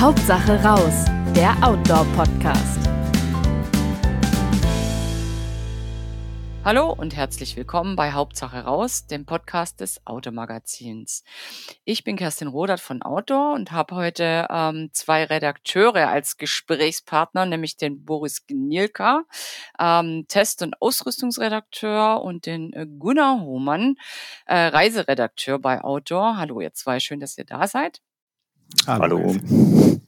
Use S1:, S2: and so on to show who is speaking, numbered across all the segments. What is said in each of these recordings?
S1: Hauptsache raus, der Outdoor-Podcast.
S2: Hallo und herzlich willkommen bei Hauptsache raus, dem Podcast des Automagazins. Ich bin Kerstin Rodert von Outdoor und habe heute ähm, zwei Redakteure als Gesprächspartner, nämlich den Boris Gnielka, ähm, Test- und Ausrüstungsredakteur und den äh, Gunnar Hohmann, äh, Reiseredakteur bei Outdoor. Hallo ihr zwei, schön, dass ihr da seid.
S3: Hallo.
S2: Hallo.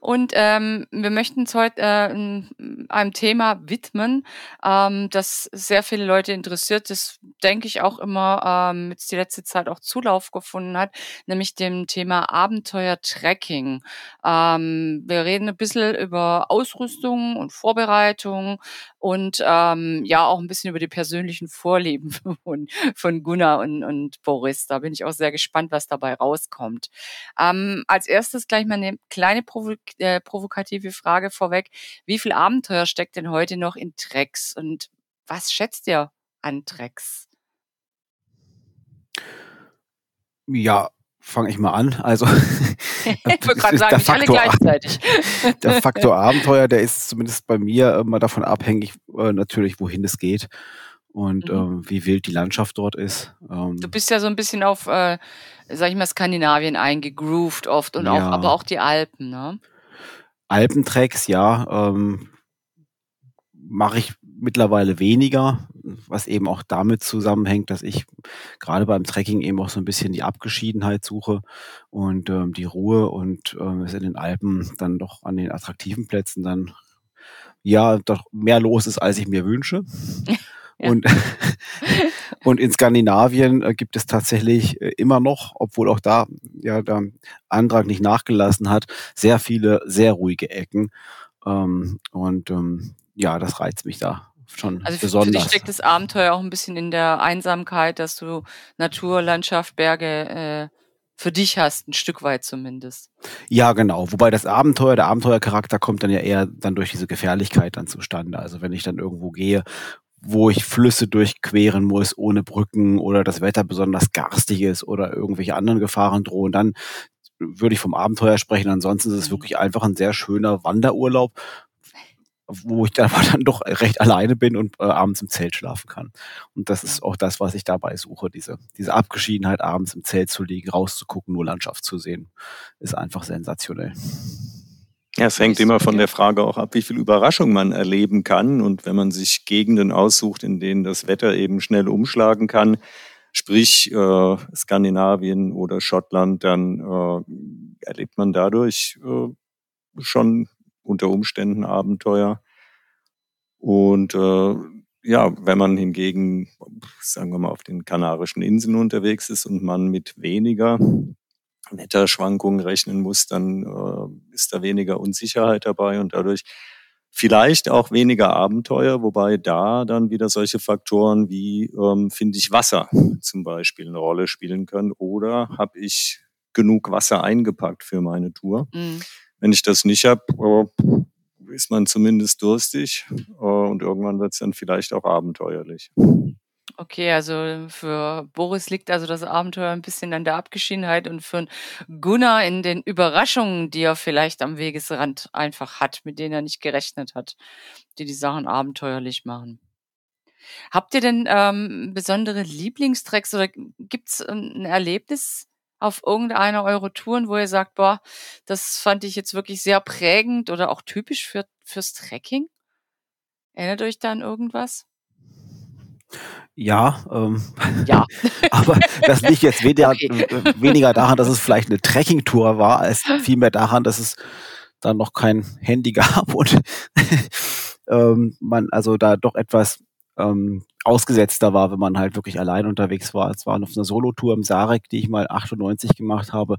S2: Und ähm, wir möchten uns heute äh, einem Thema widmen, ähm, das sehr viele Leute interessiert, das denke ich auch immer ähm, jetzt die letzte Zeit auch Zulauf gefunden hat, nämlich dem Thema Abenteuer-Tracking. Ähm, wir reden ein bisschen über Ausrüstung und Vorbereitung und ähm, ja auch ein bisschen über die persönlichen Vorlieben von, von Gunnar und, und Boris. Da bin ich auch sehr gespannt, was dabei rauskommt. Ähm, als erstes gleich mal eine kleine provo äh, provokative Frage vorweg. Wie viel Abenteuer steckt denn heute noch in Tracks und was schätzt ihr an Tracks?
S3: Ja, fange ich mal an. Also
S2: ich würde gerade sagen, nicht alle gleichzeitig.
S3: der Faktor Abenteuer, der ist zumindest bei mir immer davon abhängig, äh, natürlich, wohin es geht und mhm. ähm, wie wild die Landschaft dort ist.
S2: Ähm, du bist ja so ein bisschen auf, äh, sag ich mal, Skandinavien eingegroovt oft und ja. auch, aber auch die Alpen, ne?
S3: Alpentracks, ja, ähm, mache ich mittlerweile weniger, was eben auch damit zusammenhängt, dass ich gerade beim Trekking eben auch so ein bisschen die Abgeschiedenheit suche und ähm, die Ruhe und ähm, es in den Alpen dann doch an den attraktiven Plätzen dann ja doch mehr los ist, als ich mir wünsche. Und, und in Skandinavien äh, gibt es tatsächlich äh, immer noch, obwohl auch da ja der Antrag nicht nachgelassen hat, sehr viele sehr ruhige Ecken. Ähm, und ähm, ja, das reizt mich da schon also besonders. Also
S2: für dich steckt das Abenteuer auch ein bisschen in der Einsamkeit, dass du Natur, Landschaft, Berge äh, für dich hast, ein Stück weit zumindest.
S3: Ja, genau. Wobei das Abenteuer, der Abenteuercharakter kommt dann ja eher dann durch diese Gefährlichkeit dann zustande. Also wenn ich dann irgendwo gehe, wo ich Flüsse durchqueren muss ohne Brücken oder das Wetter besonders garstig ist oder irgendwelche anderen Gefahren drohen, dann würde ich vom Abenteuer sprechen. Ansonsten ist es mhm. wirklich einfach ein sehr schöner Wanderurlaub, wo ich dann aber dann doch recht alleine bin und äh, abends im Zelt schlafen kann. Und das ist auch das, was ich dabei suche, diese, diese Abgeschiedenheit, abends im Zelt zu liegen, rauszugucken, nur Landschaft zu sehen, ist einfach sensationell.
S4: Ja, es hängt immer von der Frage auch ab, wie viel Überraschung man erleben kann. Und wenn man sich Gegenden aussucht, in denen das Wetter eben schnell umschlagen kann, sprich äh, Skandinavien oder Schottland, dann äh, erlebt man dadurch äh, schon unter Umständen Abenteuer. Und äh, ja, wenn man hingegen, sagen wir mal, auf den Kanarischen Inseln unterwegs ist und man mit weniger Wetterschwankungen rechnen muss, dann äh, ist da weniger Unsicherheit dabei und dadurch vielleicht auch weniger Abenteuer, wobei da dann wieder solche Faktoren wie, ähm, finde ich, Wasser zum Beispiel eine Rolle spielen können oder habe ich genug Wasser eingepackt für meine Tour. Mhm. Wenn ich das nicht habe, äh, ist man zumindest durstig äh, und irgendwann wird es dann vielleicht auch abenteuerlich.
S2: Okay, also für Boris liegt also das Abenteuer ein bisschen an der Abgeschiedenheit und für Gunnar in den Überraschungen, die er vielleicht am Wegesrand einfach hat, mit denen er nicht gerechnet hat, die die Sachen abenteuerlich machen. Habt ihr denn ähm, besondere Lieblingstracks oder gibt's ähm, ein Erlebnis auf irgendeiner eurer Touren, wo ihr sagt, boah, das fand ich jetzt wirklich sehr prägend oder auch typisch für, fürs Trekking? Erinnert euch da an irgendwas?
S3: Ja, ähm,
S2: ja.
S3: aber das liegt jetzt weniger, okay. Äh, weniger daran, dass es vielleicht eine Trekkingtour war, als vielmehr daran, dass es dann noch kein Handy gab und ähm, man also da doch etwas ähm, ausgesetzter war, wenn man halt wirklich allein unterwegs war. Es war auf einer Solotour im Sarek, die ich mal 98 gemacht habe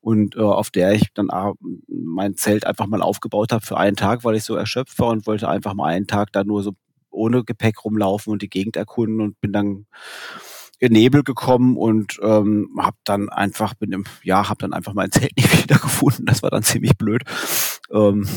S3: und äh, auf der ich dann äh, mein Zelt einfach mal aufgebaut habe für einen Tag, weil ich so erschöpft war und wollte einfach mal einen Tag da nur so ohne Gepäck rumlaufen und die Gegend erkunden und bin dann in Nebel gekommen und ähm, habe dann einfach bin im ja habe dann einfach mein Zelt nicht wieder gefunden. Das war dann ziemlich blöd. Ähm,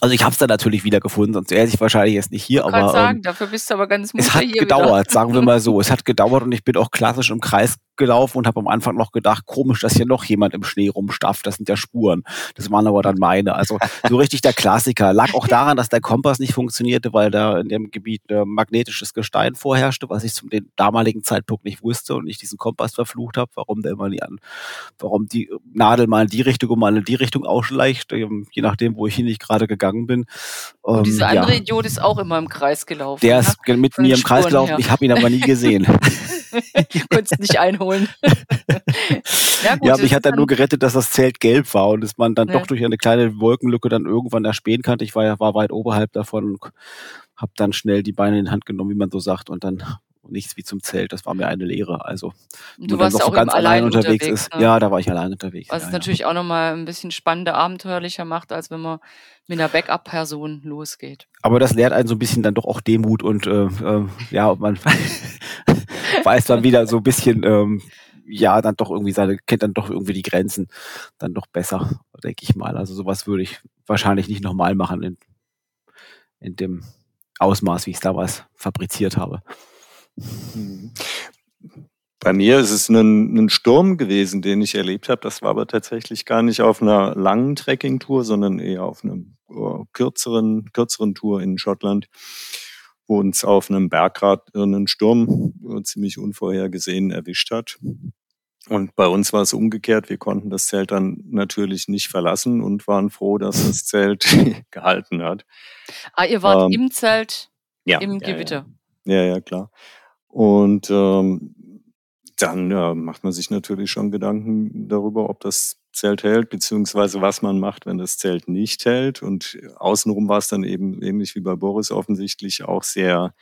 S3: also ich habe es dann natürlich wieder gefunden, sonst wäre ich wahrscheinlich jetzt nicht hier. Ich aber
S2: sagen, ähm, dafür bist du aber ganz
S3: Es hat gedauert, wieder. sagen wir mal so. Es hat gedauert und ich bin auch klassisch im Kreis gelaufen und habe am Anfang noch gedacht, komisch, dass hier noch jemand im Schnee rumstafft. Das sind ja Spuren. Das waren aber dann meine. Also so richtig der Klassiker. Lag auch daran, dass der Kompass nicht funktionierte, weil da in dem Gebiet äh, magnetisches Gestein vorherrschte, was ich zum damaligen Zeitpunkt nicht wusste und ich diesen Kompass verflucht habe, warum der immer nie an, warum die Nadel mal in die Richtung und mal in die Richtung ausschleicht, ähm, je nachdem, wo ich hin nicht gerade gegangen bin.
S2: Und dieser ähm, andere ja. Idiot ist auch immer im Kreis gelaufen.
S3: Der ist ne? mit mir im Kreis gelaufen. Her. Ich habe ihn aber nie gesehen.
S2: Konntest nicht einholen.
S3: ja, gut, ja, mich hat dann nur gerettet, dass das Zelt gelb war und dass man dann ja. doch durch eine kleine Wolkenlücke dann irgendwann erspähen kann. Ich war, war weit oberhalb davon und habe dann schnell die Beine in die Hand genommen, wie man so sagt, und dann nichts wie zum Zelt. Das war mir eine Lehre. Also,
S2: du warst dann auch so ganz allein unterwegs,
S3: unterwegs ist. Ne? Ja, da war ich allein unterwegs.
S2: Was
S3: ja,
S2: es natürlich auch nochmal ein bisschen spannender, abenteuerlicher macht, als wenn man mit einer Backup-Person losgeht.
S3: Aber das lehrt einen so ein bisschen dann doch auch Demut und äh, äh, ja, man weiß dann wieder so ein bisschen, ähm, ja, dann doch irgendwie seine, kennt dann doch irgendwie die Grenzen dann doch besser, denke ich mal. Also sowas würde ich wahrscheinlich nicht nochmal machen in, in dem Ausmaß, wie ich es damals fabriziert habe.
S4: Mhm. Bei mir ist es ein, ein Sturm gewesen, den ich erlebt habe. Das war aber tatsächlich gar nicht auf einer langen Trekkingtour, sondern eher auf einer uh, kürzeren, kürzeren Tour in Schottland, wo uns auf einem Bergrad einen Sturm uh, ziemlich unvorhergesehen erwischt hat. Und bei uns war es umgekehrt. Wir konnten das Zelt dann natürlich nicht verlassen und waren froh, dass das Zelt gehalten hat.
S2: Ah, ihr wart ähm, im Zelt ja, im Gewitter.
S4: Ja, ja, ja klar. Und ähm, dann ja, macht man sich natürlich schon Gedanken darüber, ob das Zelt hält, beziehungsweise was man macht, wenn das Zelt nicht hält. Und außenrum war es dann eben ähnlich wie bei Boris offensichtlich auch sehr,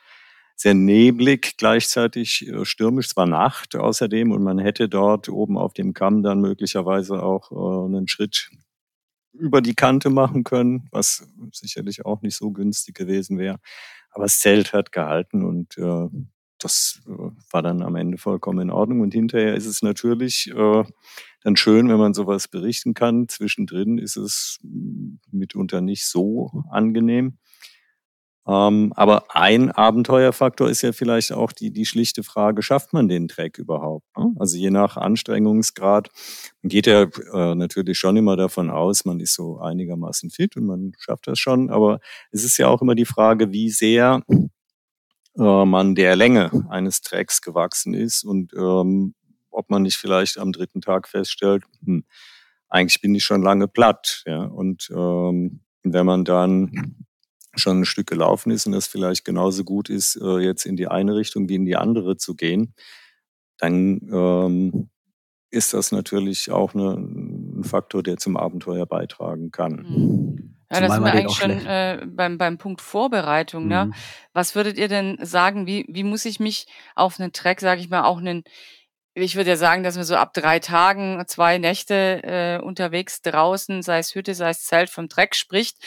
S4: sehr neblig, gleichzeitig äh, stürmisch. Es war Nacht außerdem und man hätte dort oben auf dem Kamm dann möglicherweise auch äh, einen Schritt über die Kante machen können, was sicherlich auch nicht so günstig gewesen wäre. Aber das Zelt hat gehalten und äh, das äh, war dann am Ende vollkommen in Ordnung. Und hinterher ist es natürlich äh, dann schön, wenn man sowas berichten kann. Zwischendrin ist es mitunter nicht so angenehm. Ähm, aber ein Abenteuerfaktor ist ja vielleicht auch die, die schlichte Frage, schafft man den Track überhaupt? Ne? Also je nach Anstrengungsgrad geht ja äh, natürlich schon immer davon aus, man ist so einigermaßen fit und man schafft das schon. Aber es ist ja auch immer die Frage, wie sehr äh, man der Länge eines Tracks gewachsen ist und ähm, ob man nicht vielleicht am dritten Tag feststellt, hm, eigentlich bin ich schon lange platt. Ja? Und ähm, wenn man dann schon ein Stück gelaufen ist und das vielleicht genauso gut ist, äh, jetzt in die eine Richtung wie in die andere zu gehen, dann ähm, ist das natürlich auch eine, ein Faktor, der zum Abenteuer beitragen kann.
S2: Mhm. Ja, da sind wir eigentlich schon äh, beim, beim Punkt Vorbereitung. Ne? Mhm. Was würdet ihr denn sagen, wie, wie muss ich mich auf einen Track, sage ich mal, auch einen, ich würde ja sagen, dass man so ab drei Tagen, zwei Nächte äh, unterwegs draußen, sei es Hütte, sei es Zelt, vom Track spricht.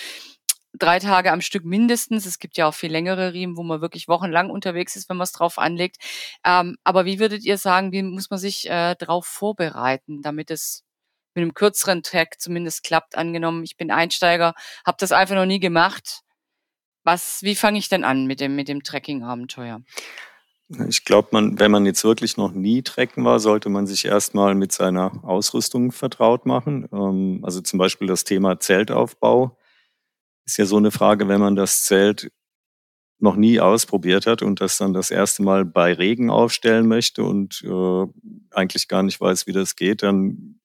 S2: Drei Tage am Stück mindestens. Es gibt ja auch viel längere Riemen, wo man wirklich wochenlang unterwegs ist, wenn man es drauf anlegt. Ähm, aber wie würdet ihr sagen, wie muss man sich äh, darauf vorbereiten, damit es mit einem kürzeren Track zumindest klappt. Angenommen, ich bin Einsteiger, habe das einfach noch nie gemacht. Was, wie fange ich denn an mit dem, mit dem Trekking-Abenteuer?
S4: Ich glaube, man, wenn man jetzt wirklich noch nie trecken war, sollte man sich erstmal mit seiner Ausrüstung vertraut machen. Ähm, also zum Beispiel das Thema Zeltaufbau ist ja so eine Frage, wenn man das Zelt noch nie ausprobiert hat und das dann das erste Mal bei Regen aufstellen möchte und äh, eigentlich gar nicht weiß, wie das geht, dann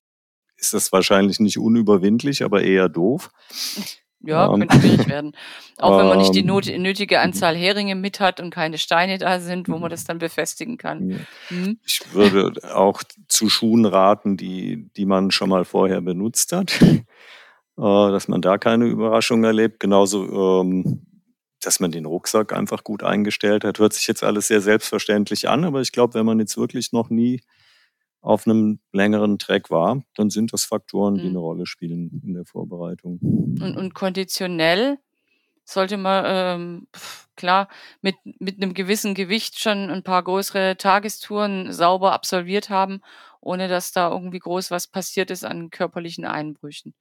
S4: ist das wahrscheinlich nicht unüberwindlich, aber eher doof.
S2: Ja, ähm, könnte schwierig werden. Auch wenn man nicht die ähm, nötige Anzahl Heringe mit hat und keine Steine da sind, wo man das dann befestigen kann.
S4: Mhm. Ich würde auch zu Schuhen raten, die, die man schon mal vorher benutzt hat, äh, dass man da keine Überraschung erlebt. Genauso, ähm, dass man den Rucksack einfach gut eingestellt hat. Hört sich jetzt alles sehr selbstverständlich an, aber ich glaube, wenn man jetzt wirklich noch nie auf einem längeren Track war, dann sind das Faktoren, die mhm. eine Rolle spielen in der Vorbereitung.
S2: Und, und konditionell sollte man ähm, klar mit, mit einem gewissen Gewicht schon ein paar größere Tagestouren sauber absolviert haben, ohne dass da irgendwie groß was passiert ist an körperlichen Einbrüchen.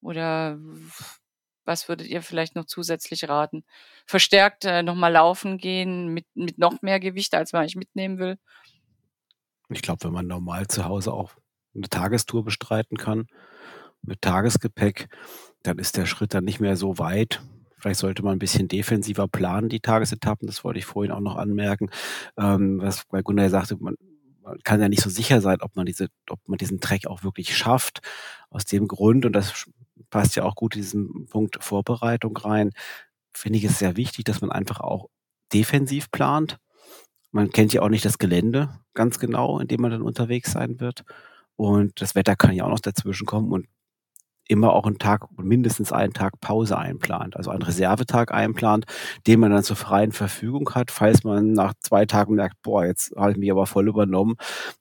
S2: Oder was würdet ihr vielleicht noch zusätzlich raten? Verstärkt äh, nochmal laufen gehen mit, mit noch mehr Gewicht, als man eigentlich mitnehmen will?
S3: Ich glaube, wenn man normal zu Hause auch eine Tagestour bestreiten kann, mit Tagesgepäck, dann ist der Schritt dann nicht mehr so weit. Vielleicht sollte man ein bisschen defensiver planen, die Tagesetappen. Das wollte ich vorhin auch noch anmerken. Ähm, was bei Gunnar sagte, man, man kann ja nicht so sicher sein, ob man diese, ob man diesen Track auch wirklich schafft. Aus dem Grund, und das passt ja auch gut in diesen Punkt Vorbereitung rein, finde ich es sehr wichtig, dass man einfach auch defensiv plant. Man kennt ja auch nicht das Gelände ganz genau, in dem man dann unterwegs sein wird. Und das Wetter kann ja auch noch dazwischen kommen. Und immer auch einen Tag, mindestens einen Tag Pause einplant, also einen Reservetag einplant, den man dann zur freien Verfügung hat, falls man nach zwei Tagen merkt, boah, jetzt habe ich mich aber voll übernommen.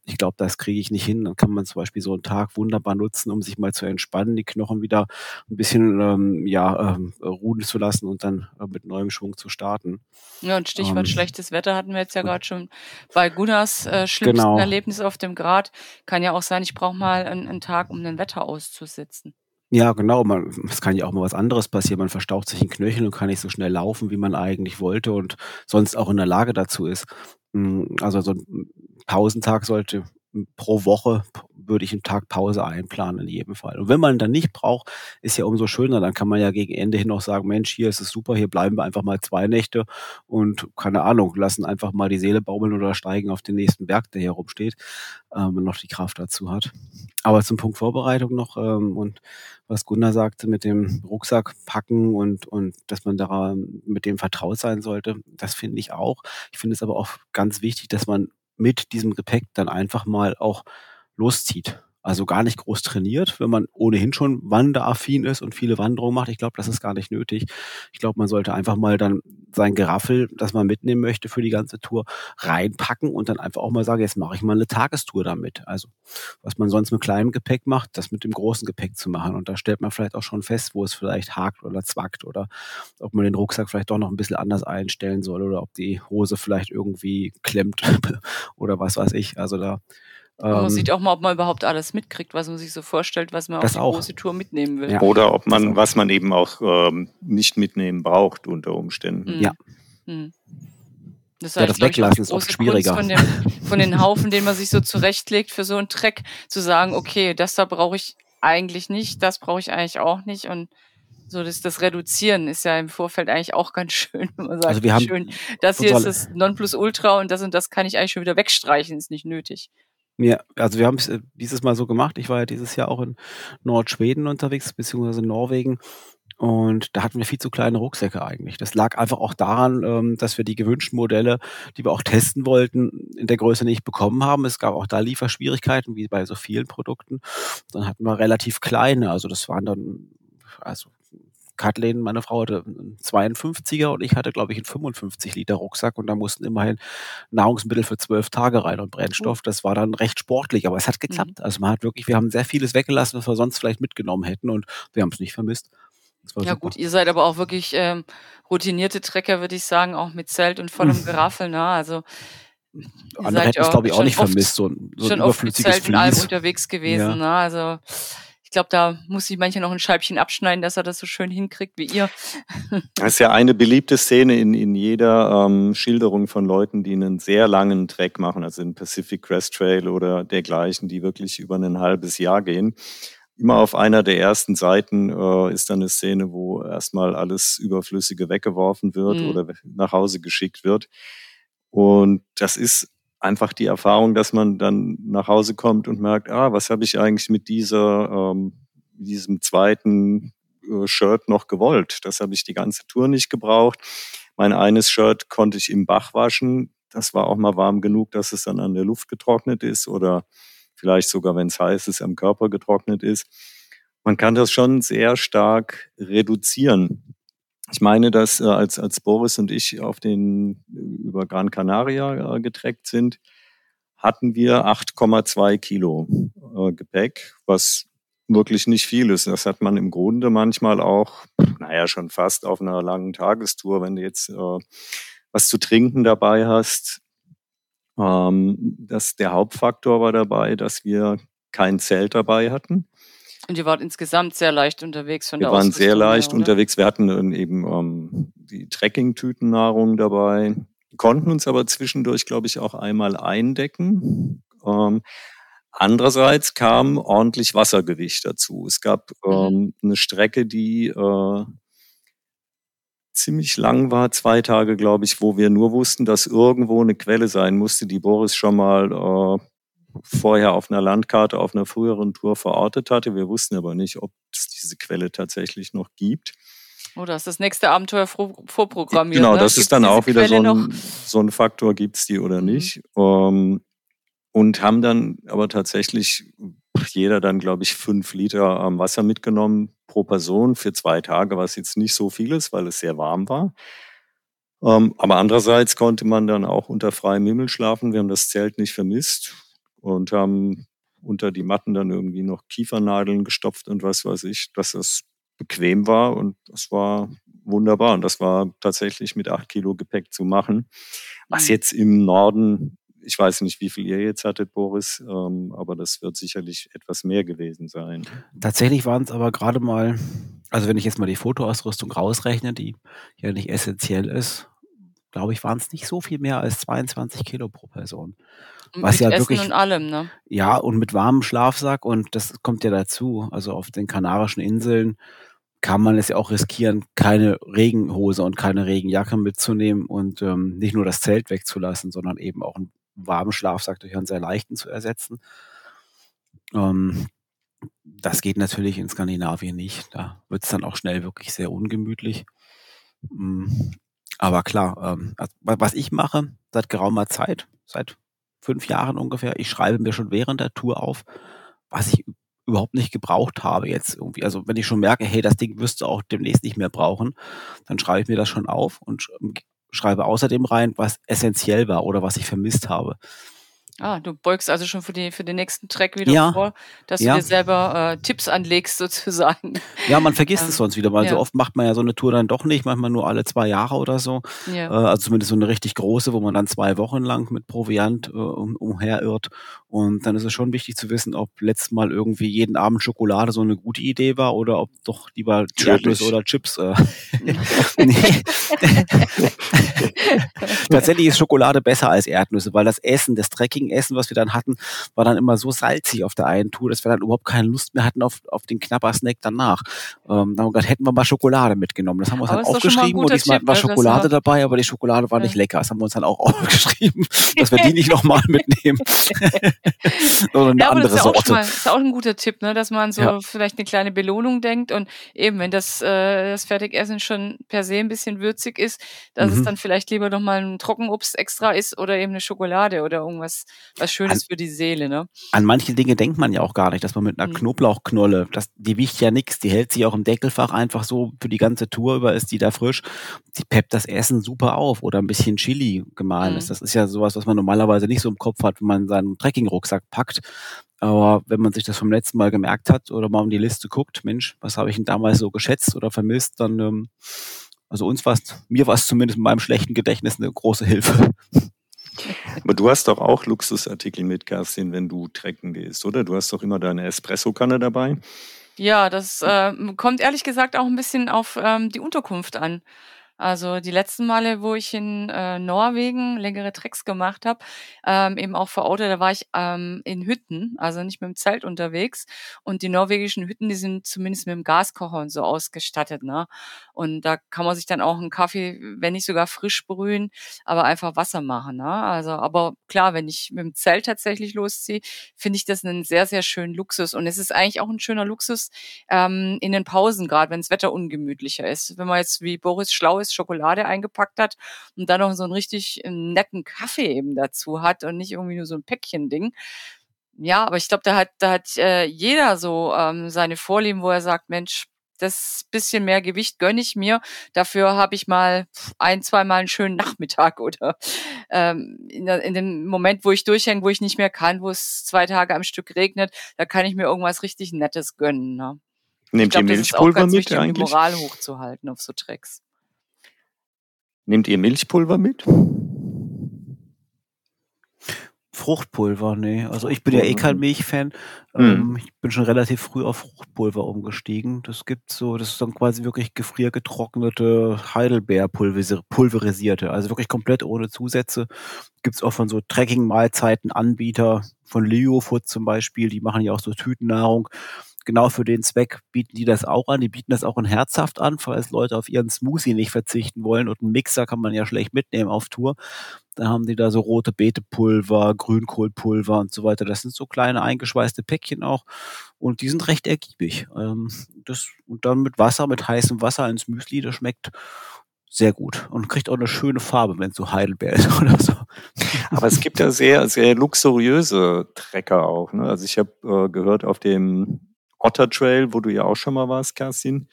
S3: Ich glaube, das kriege ich nicht hin. Dann kann man zum Beispiel so einen Tag wunderbar nutzen, um sich mal zu entspannen, die Knochen wieder ein bisschen ähm, ja, ähm, ruhen zu lassen und dann äh, mit neuem Schwung zu starten.
S2: Ja, und Stichwort ähm, schlechtes Wetter hatten wir jetzt ja gerade schon bei Gunnars äh, schlimmsten genau. Erlebnis auf dem Grad. Kann ja auch sein, ich brauche mal einen, einen Tag, um den Wetter auszusitzen.
S3: Ja, genau. Man, es kann ja auch mal was anderes passieren. Man verstaucht sich in Knöchel und kann nicht so schnell laufen, wie man eigentlich wollte und sonst auch in der Lage dazu ist. Hm, also so ein Pausentag sollte pro Woche würde ich einen Tag Pause einplanen in jedem Fall. Und wenn man dann nicht braucht, ist ja umso schöner. Dann kann man ja gegen Ende hin noch sagen, Mensch, hier ist es super, hier bleiben wir einfach mal zwei Nächte und keine Ahnung, lassen einfach mal die Seele baumeln oder steigen auf den nächsten Berg, der hier rumsteht, ähm, und noch die Kraft dazu hat. Aber zum Punkt Vorbereitung noch ähm, und was Gunnar sagte mit dem Rucksack packen und, und dass man da mit dem vertraut sein sollte, das finde ich auch. Ich finde es aber auch ganz wichtig, dass man mit diesem Gepäck dann einfach mal auch loszieht. Also gar nicht groß trainiert, wenn man ohnehin schon wanderaffin ist und viele Wanderungen macht. Ich glaube, das ist gar nicht nötig. Ich glaube, man sollte einfach mal dann sein Geraffel, das man mitnehmen möchte für die ganze Tour, reinpacken und dann einfach auch mal sagen, jetzt mache ich mal eine Tagestour damit. Also was man sonst mit kleinem Gepäck macht, das mit dem großen Gepäck zu machen. Und da stellt man vielleicht auch schon fest, wo es vielleicht hakt oder zwackt oder ob man den Rucksack vielleicht doch noch ein bisschen anders einstellen soll oder ob die Hose vielleicht irgendwie klemmt oder was weiß ich. Also da
S2: man ähm, sieht auch mal, ob man überhaupt alles mitkriegt, was man sich so vorstellt, was man auf die auch. große Tour mitnehmen will.
S4: Ja. Oder ob man, was man eben auch ähm, nicht mitnehmen braucht unter Umständen.
S3: Mhm. Ja. Mhm. Das, heißt, ja, das Weglassen ist oft schwieriger.
S2: Von, dem, von den Haufen, den man sich so zurechtlegt für so einen Track, zu sagen, okay, das da brauche ich eigentlich nicht, das brauche ich eigentlich auch nicht und so das, das Reduzieren ist ja im Vorfeld eigentlich auch ganz schön, wenn man sagt, also wir haben schön, das hier ist das Nonplusultra und das und das kann ich eigentlich schon wieder wegstreichen, ist nicht nötig.
S3: Ja, also wir haben es äh, dieses Mal so gemacht. Ich war ja dieses Jahr auch in Nordschweden unterwegs, beziehungsweise in Norwegen. Und da hatten wir viel zu kleine Rucksäcke eigentlich. Das lag einfach auch daran, ähm, dass wir die gewünschten Modelle, die wir auch testen wollten, in der Größe nicht bekommen haben. Es gab auch da Lieferschwierigkeiten, wie bei so vielen Produkten. Dann hatten wir relativ kleine, also das waren dann, also Kathleen, meine Frau, hatte einen 52er und ich hatte, glaube ich, einen 55 Liter Rucksack und da mussten immerhin Nahrungsmittel für zwölf Tage rein und Brennstoff. Das war dann recht sportlich, aber es hat geklappt. Mhm. Also man hat wirklich, wir haben sehr vieles weggelassen, was wir sonst vielleicht mitgenommen hätten und wir haben es nicht vermisst.
S2: Ja super. gut, ihr seid aber auch wirklich ähm, routinierte Trecker, würde ich sagen, auch mit Zelt und vollem Geraffel. Ne? Also
S3: andere hätten es, glaube ich, auch nicht vermisst, so ein, so
S2: schon ein oft mit Zelt und allem unterwegs gewesen. Ja. Ne? Also ich glaube, da muss sich manche noch ein Scheibchen abschneiden, dass er das so schön hinkriegt wie ihr.
S4: Das ist ja eine beliebte Szene in, in jeder ähm, Schilderung von Leuten, die einen sehr langen Trek machen, also den Pacific Crest Trail oder dergleichen, die wirklich über ein halbes Jahr gehen. Immer auf einer der ersten Seiten äh, ist dann eine Szene, wo erstmal alles Überflüssige weggeworfen wird mhm. oder nach Hause geschickt wird. Und das ist einfach die Erfahrung, dass man dann nach Hause kommt und merkt, ah, was habe ich eigentlich mit dieser, ähm, diesem zweiten äh, Shirt noch gewollt? Das habe ich die ganze Tour nicht gebraucht. Mein eines Shirt konnte ich im Bach waschen. Das war auch mal warm genug, dass es dann an der Luft getrocknet ist oder vielleicht sogar, wenn es heiß ist, am Körper getrocknet ist. Man kann das schon sehr stark reduzieren. Ich meine, dass äh, als, als Boris und ich auf den über Gran Canaria äh, getreckt sind, hatten wir 8,2 Kilo äh, Gepäck, was wirklich nicht viel ist. Das hat man im Grunde manchmal auch, naja, schon fast auf einer langen Tagestour, wenn du jetzt äh, was zu trinken dabei hast. Ähm, das, der Hauptfaktor war dabei, dass wir kein Zelt dabei hatten.
S2: Und ihr wart insgesamt sehr leicht unterwegs
S4: von wir der Wir waren sehr leicht her, unterwegs. Wir hatten eben ähm, die Trekking-Tütennahrung dabei, konnten uns aber zwischendurch, glaube ich, auch einmal eindecken. Ähm, andererseits kam ordentlich Wassergewicht dazu. Es gab
S2: Mhm.
S4: ähm, eine Strecke, die äh, ziemlich lang war, zwei Tage, glaube ich, wo wir nur wussten, dass irgendwo eine Quelle sein musste, die Boris schon mal äh, vorher auf einer Landkarte auf einer früheren Tour verortet hatte. Wir wussten aber nicht, ob es diese Quelle tatsächlich noch gibt.
S2: Oder ist das nächste Abenteuer vor, vorprogrammiert?
S4: Genau,
S2: ne?
S4: das
S2: Gibt's
S4: ist dann auch wieder so
S2: noch?
S4: ein, so ein Faktor, gibt's die oder
S2: Mhm.
S4: nicht. Ähm, und haben dann aber tatsächlich jeder dann, glaube ich, fünf Liter ähm, Wasser mitgenommen pro Person für zwei Tage, was jetzt nicht so viel ist, weil es sehr warm war. Ähm, aber andererseits konnte man dann auch unter freiem Himmel schlafen. Wir haben das Zelt nicht vermisst und haben unter die Matten dann irgendwie noch Kiefernadeln gestopft und was weiß ich, dass das bequem war und das war wunderbar. Und das war tatsächlich mit acht Kilo Gepäck zu machen. Was
S2: Mhm.
S4: jetzt im Norden, ich weiß nicht, wie viel ihr jetzt hattet, Boris, ähm, aber das wird sicherlich etwas mehr gewesen sein.
S3: Tatsächlich waren es aber gerade mal, also wenn ich jetzt mal die Fotoausrüstung rausrechne, die ja nicht essentiell ist, glaube ich, waren es nicht so viel mehr als 22 Kilo pro Person. Was ja
S2: Essen
S3: wirklich,
S2: und allem, ne?
S3: ja, und mit warmem Schlafsack und das kommt ja dazu. Also auf den Kanarischen Inseln kann man es ja auch riskieren, keine Regenhose und keine Regenjacke mitzunehmen und ähm, nicht nur das Zelt wegzulassen, sondern eben auch einen warmen Schlafsack durch einen sehr leichten zu ersetzen. Ähm, das geht natürlich in Skandinavien nicht. Da wird es dann auch schnell wirklich sehr ungemütlich. Mm, Aber klar, ähm, wa- was ich mache seit geraumer Zeit, seit fünf Jahren ungefähr, ich schreibe mir schon während der Tour auf, was ich überhaupt nicht gebraucht habe jetzt irgendwie. Also wenn ich schon merke, hey, das Ding wirst du auch demnächst nicht mehr brauchen, dann schreibe ich mir das schon auf und sch- schreibe außerdem rein, was essentiell war oder was ich vermisst habe.
S2: Ah, du beugst also schon für, die, für den nächsten Track wieder
S3: Ja,
S2: vor, dass
S3: ja.
S2: du dir selber äh, Tipps anlegst sozusagen.
S3: Ja, man vergisst
S2: Ähm,
S3: es sonst wieder, weil so
S2: ja.
S3: oft macht man ja so eine Tour dann doch nicht, manchmal nur alle zwei Jahre oder so. Äh, also zumindest so eine richtig große, wo man dann zwei Wochen lang mit Proviant äh, um, umherirrt. Und dann ist es schon wichtig zu wissen, ob letztes Mal irgendwie jeden Abend Schokolade so eine gute Idee war oder ob doch lieber Erdnüsse oder Chips. Äh. Tatsächlich ist Schokolade besser als Erdnüsse, weil das Essen, das Trekking-Essen, was wir dann hatten, war dann immer so salzig auf der einen Tour, dass wir dann überhaupt keine Lust mehr hatten auf, auf den Knapper-Snack danach. Ähm, dann haben wir gesagt, hätten wir mal Schokolade mitgenommen. Das haben wir uns
S2: Aber
S3: dann aufgeschrieben und diesmal
S2: Tipp,
S3: war
S2: ne,
S3: Schokolade
S2: wir-
S3: dabei, aber die Schokolade war nicht lecker. Das haben wir uns dann auch aufgeschrieben, dass wir die nicht nochmal mitnehmen. Oder eine
S2: Ja, aber das
S3: andere
S2: ist
S3: Sorte.
S2: mal, ist auch ein guter Tipp, ne? dass man so
S3: Ja.
S2: vielleicht eine kleine Belohnung denkt und eben, wenn das, äh, das Fertigessen schon per se ein bisschen würzig ist, dass es
S3: Mhm.
S2: dann vielleicht lieber noch mal ein Trockenobst extra ist oder eben eine Schokolade oder irgendwas was Schönes für die Seele. Ne?
S3: An manche Dinge denkt man ja auch gar nicht, dass man mit einer
S2: Mhm.
S3: Knoblauchknolle, das, die wiegt ja nichts, die hält sich auch im Deckelfach einfach so für die ganze Tour über, ist die da frisch. Die peppt das Essen super auf oder ein bisschen Chili gemahlen
S2: Mhm.
S3: ist. Das ist ja sowas, was man normalerweise nicht so im Kopf hat, wenn man seinen Trekkingrucksack packt. Aber wenn man sich das vom letzten Mal gemerkt hat oder mal um die Liste guckt, Mensch, was habe ich denn damals so geschätzt oder vermisst, dann, ähm, also uns war mir war es zumindest in meinem schlechten Gedächtnis eine große Hilfe.
S4: Aber du hast doch auch Luxusartikel mit, Kerstin, wenn du trecken gehst, oder? Du hast doch immer deine Espressokanne dabei.
S2: Ja, das äh, kommt ehrlich gesagt auch ein bisschen auf ähm, die Unterkunft an. Also die letzten Male, wo ich in äh, Norwegen längere Treks gemacht habe, ähm, eben auch vor Ort, da war ich ähm, in Hütten, also nicht mit dem Zelt unterwegs. Und die norwegischen Hütten, die sind zumindest mit dem Gaskocher und so ausgestattet. Ne? Und da kann man sich dann auch einen Kaffee, wenn nicht sogar frisch brühen, aber einfach Wasser machen. Ne? Also, aber klar, wenn ich mit dem Zelt tatsächlich losziehe, finde ich das einen sehr, sehr schönen Luxus. Und es ist eigentlich auch ein schöner Luxus ähm, in den Pausen, gerade wenn das Wetter ungemütlicher ist. Wenn man jetzt wie Boris schlau ist, Schokolade eingepackt hat und dann noch so einen richtig äh, netten Kaffee eben dazu hat und nicht irgendwie nur so ein Päckchen-Ding. Ja, aber ich glaube, da hat, da hat äh, jeder so ähm, seine Vorlieben, wo er sagt, Mensch, das bisschen mehr Gewicht gönne ich mir. Dafür habe ich mal ein, zwei Mal einen schönen Nachmittag oder ähm, in, der, in dem Moment, wo ich durchhänge, wo ich nicht mehr kann, wo es zwei Tage am Stück regnet, da kann ich mir irgendwas richtig Nettes gönnen. Ne? Ich
S4: Nehmt ihr
S2: glaube, das ist auch
S4: Milchpulver
S2: ganz
S4: mit
S2: wichtig, um die
S4: eigentlich?
S2: Moral hochzuhalten auf so Tracks.
S4: Nehmt ihr Milchpulver mit?
S3: Fruchtpulver, nee. Also ich bin ja eh kein Milchfan.
S4: Mhm.
S3: Ähm, ich bin schon relativ früh auf Fruchtpulver umgestiegen. Das gibt so, das ist dann quasi wirklich gefriergetrocknete Heidelbeer pulverisierte, also wirklich komplett ohne Zusätze. Gibt's auch von so Trekking-Mahlzeiten Anbieter, von Leofood zum Beispiel, die machen ja auch so Tütennahrung genau für den Zweck bieten die das auch an. Die bieten das auch in herzhaft an, falls Leute auf ihren Smoothie nicht verzichten wollen. Und einen Mixer kann man ja schlecht mitnehmen auf Tour. Da haben die da so rote Beetepulver, Grünkohlpulver und so weiter. Das sind so kleine eingeschweißte Päckchen auch. Und die sind recht ergiebig. Ähm, das, und dann mit Wasser, mit heißem Wasser ins Müsli, das schmeckt sehr gut und kriegt auch eine schöne Farbe, wenn es so Heidelbeer ist oder so.
S4: Aber es gibt ja sehr, sehr luxuriöse Trecker auch. Ne? Also ich habe äh, gehört auf dem Otter Trail, wo du ja auch schon mal warst, Kerstin.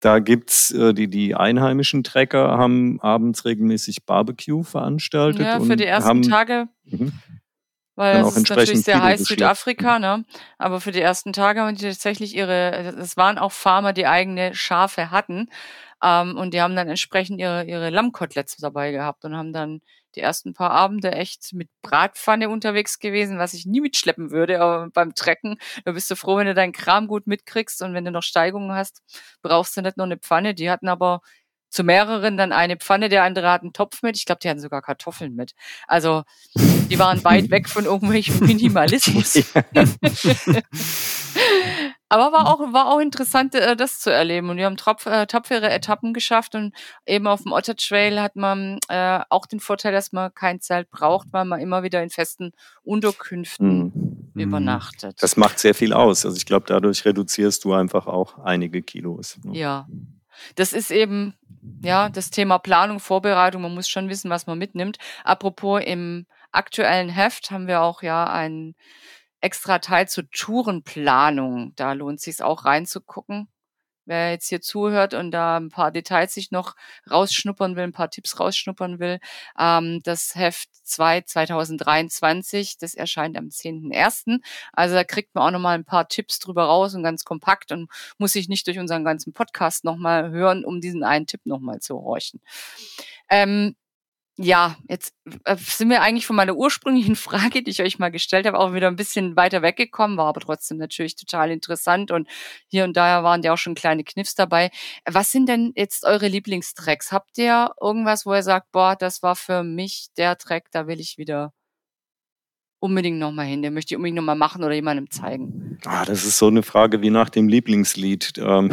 S4: Da gibt's äh, die, die einheimischen Trecker haben abends regelmäßig Barbecue veranstaltet.
S2: Ja, für die ersten
S4: haben,
S2: Tage.
S4: Mhm.
S2: Weil es ist natürlich sehr heiß. Südafrika, ne? Aber für die ersten Tage haben die tatsächlich ihre, es waren auch Farmer, die eigene Schafe hatten. Ähm, und die haben dann entsprechend ihre, ihre Lammkoteletts dabei gehabt und haben dann die ersten paar Abende echt mit Bratpfanne unterwegs gewesen, was ich nie mitschleppen würde, aber beim Trecken, da bist du froh, wenn du deinen Kram gut mitkriegst und wenn du noch Steigungen hast, brauchst du nicht nur eine Pfanne. Die hatten aber zu mehreren dann eine Pfanne, der andere hat einen Topf mit. Ich glaube, die hatten sogar Kartoffeln mit. Also die waren weit weg von irgendwelchem Minimalismus. Aber war auch, war auch interessant, äh, das zu erleben. Und wir haben tropf, äh, tapfere Etappen geschafft und eben auf dem Otter Trail hat man äh, auch den Vorteil, dass man kein Zelt braucht, weil man immer wieder in festen Unterkünften
S4: Mhm.
S2: übernachtet.
S4: Das macht sehr viel aus. Also ich glaube, dadurch reduzierst du einfach auch einige Kilos. ne?
S2: Ja. Das ist eben, ja, das Thema Planung, Vorbereitung. Man muss schon wissen, was man mitnimmt. Apropos, im aktuellen Heft haben wir auch ja einen extra Teil zur Tourenplanung. Da lohnt sich auch reinzugucken. Wer jetzt hier zuhört und da ein paar Details sich noch rausschnuppern will, ein paar Tipps rausschnuppern will, ähm, das Heft 2 2023, das erscheint am 10.01. Also da kriegt man auch nochmal ein paar Tipps drüber raus und ganz kompakt und muss sich nicht durch unseren ganzen Podcast nochmal hören, um diesen einen Tipp nochmal zu horchen. Ähm, ja, jetzt äh, sind wir eigentlich von meiner ursprünglichen Frage, die ich euch mal gestellt habe, auch wieder ein bisschen weiter weggekommen, war aber trotzdem natürlich total interessant und hier und da waren ja auch schon kleine Kniffs dabei. Was sind denn jetzt eure Lieblingstracks? Habt ihr irgendwas, wo ihr sagt, boah, das war für mich der Track, da will ich wieder unbedingt nochmal hin, den möchte ich unbedingt nochmal machen oder jemandem zeigen?
S4: Ah, das ist so eine Frage wie nach dem Lieblingslied. Ähm,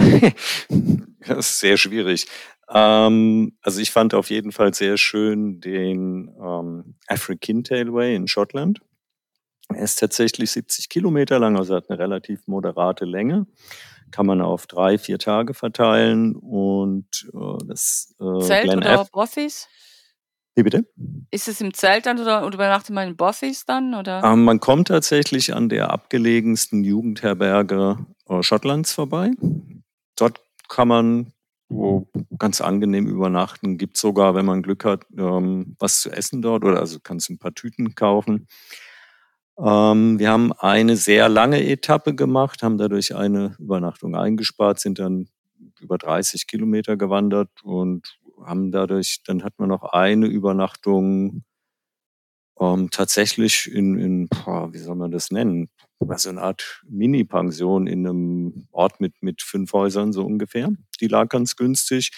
S4: das ist sehr schwierig. Ähm, also ich fand auf jeden Fall sehr schön den ähm, African Tailway in Schottland. Er ist tatsächlich 70 Kilometer lang, also hat eine relativ moderate Länge. Kann man auf drei, vier Tage verteilen und äh, das äh,
S2: Zelt
S4: Glen
S2: oder
S4: F-? Wie bitte?
S2: Ist es im Zelt dann oder, oder übernachtet man in Bothies dann? Oder?
S4: Ähm, man kommt tatsächlich an der abgelegensten Jugendherberge äh, Schottlands vorbei. Dort kann man ganz angenehm übernachten. Gibt sogar, wenn man Glück hat, ähm, was zu essen dort oder also kannst ein paar Tüten kaufen. Ähm, wir haben eine sehr lange Etappe gemacht, haben dadurch eine Übernachtung eingespart, sind dann über 30 Kilometer gewandert und haben dadurch, dann hat man noch eine Übernachtung ähm, tatsächlich in, in boah, wie soll man das nennen? Also eine Art Mini-Pension in einem Ort mit, mit fünf Häusern so ungefähr. Die lag ganz günstig.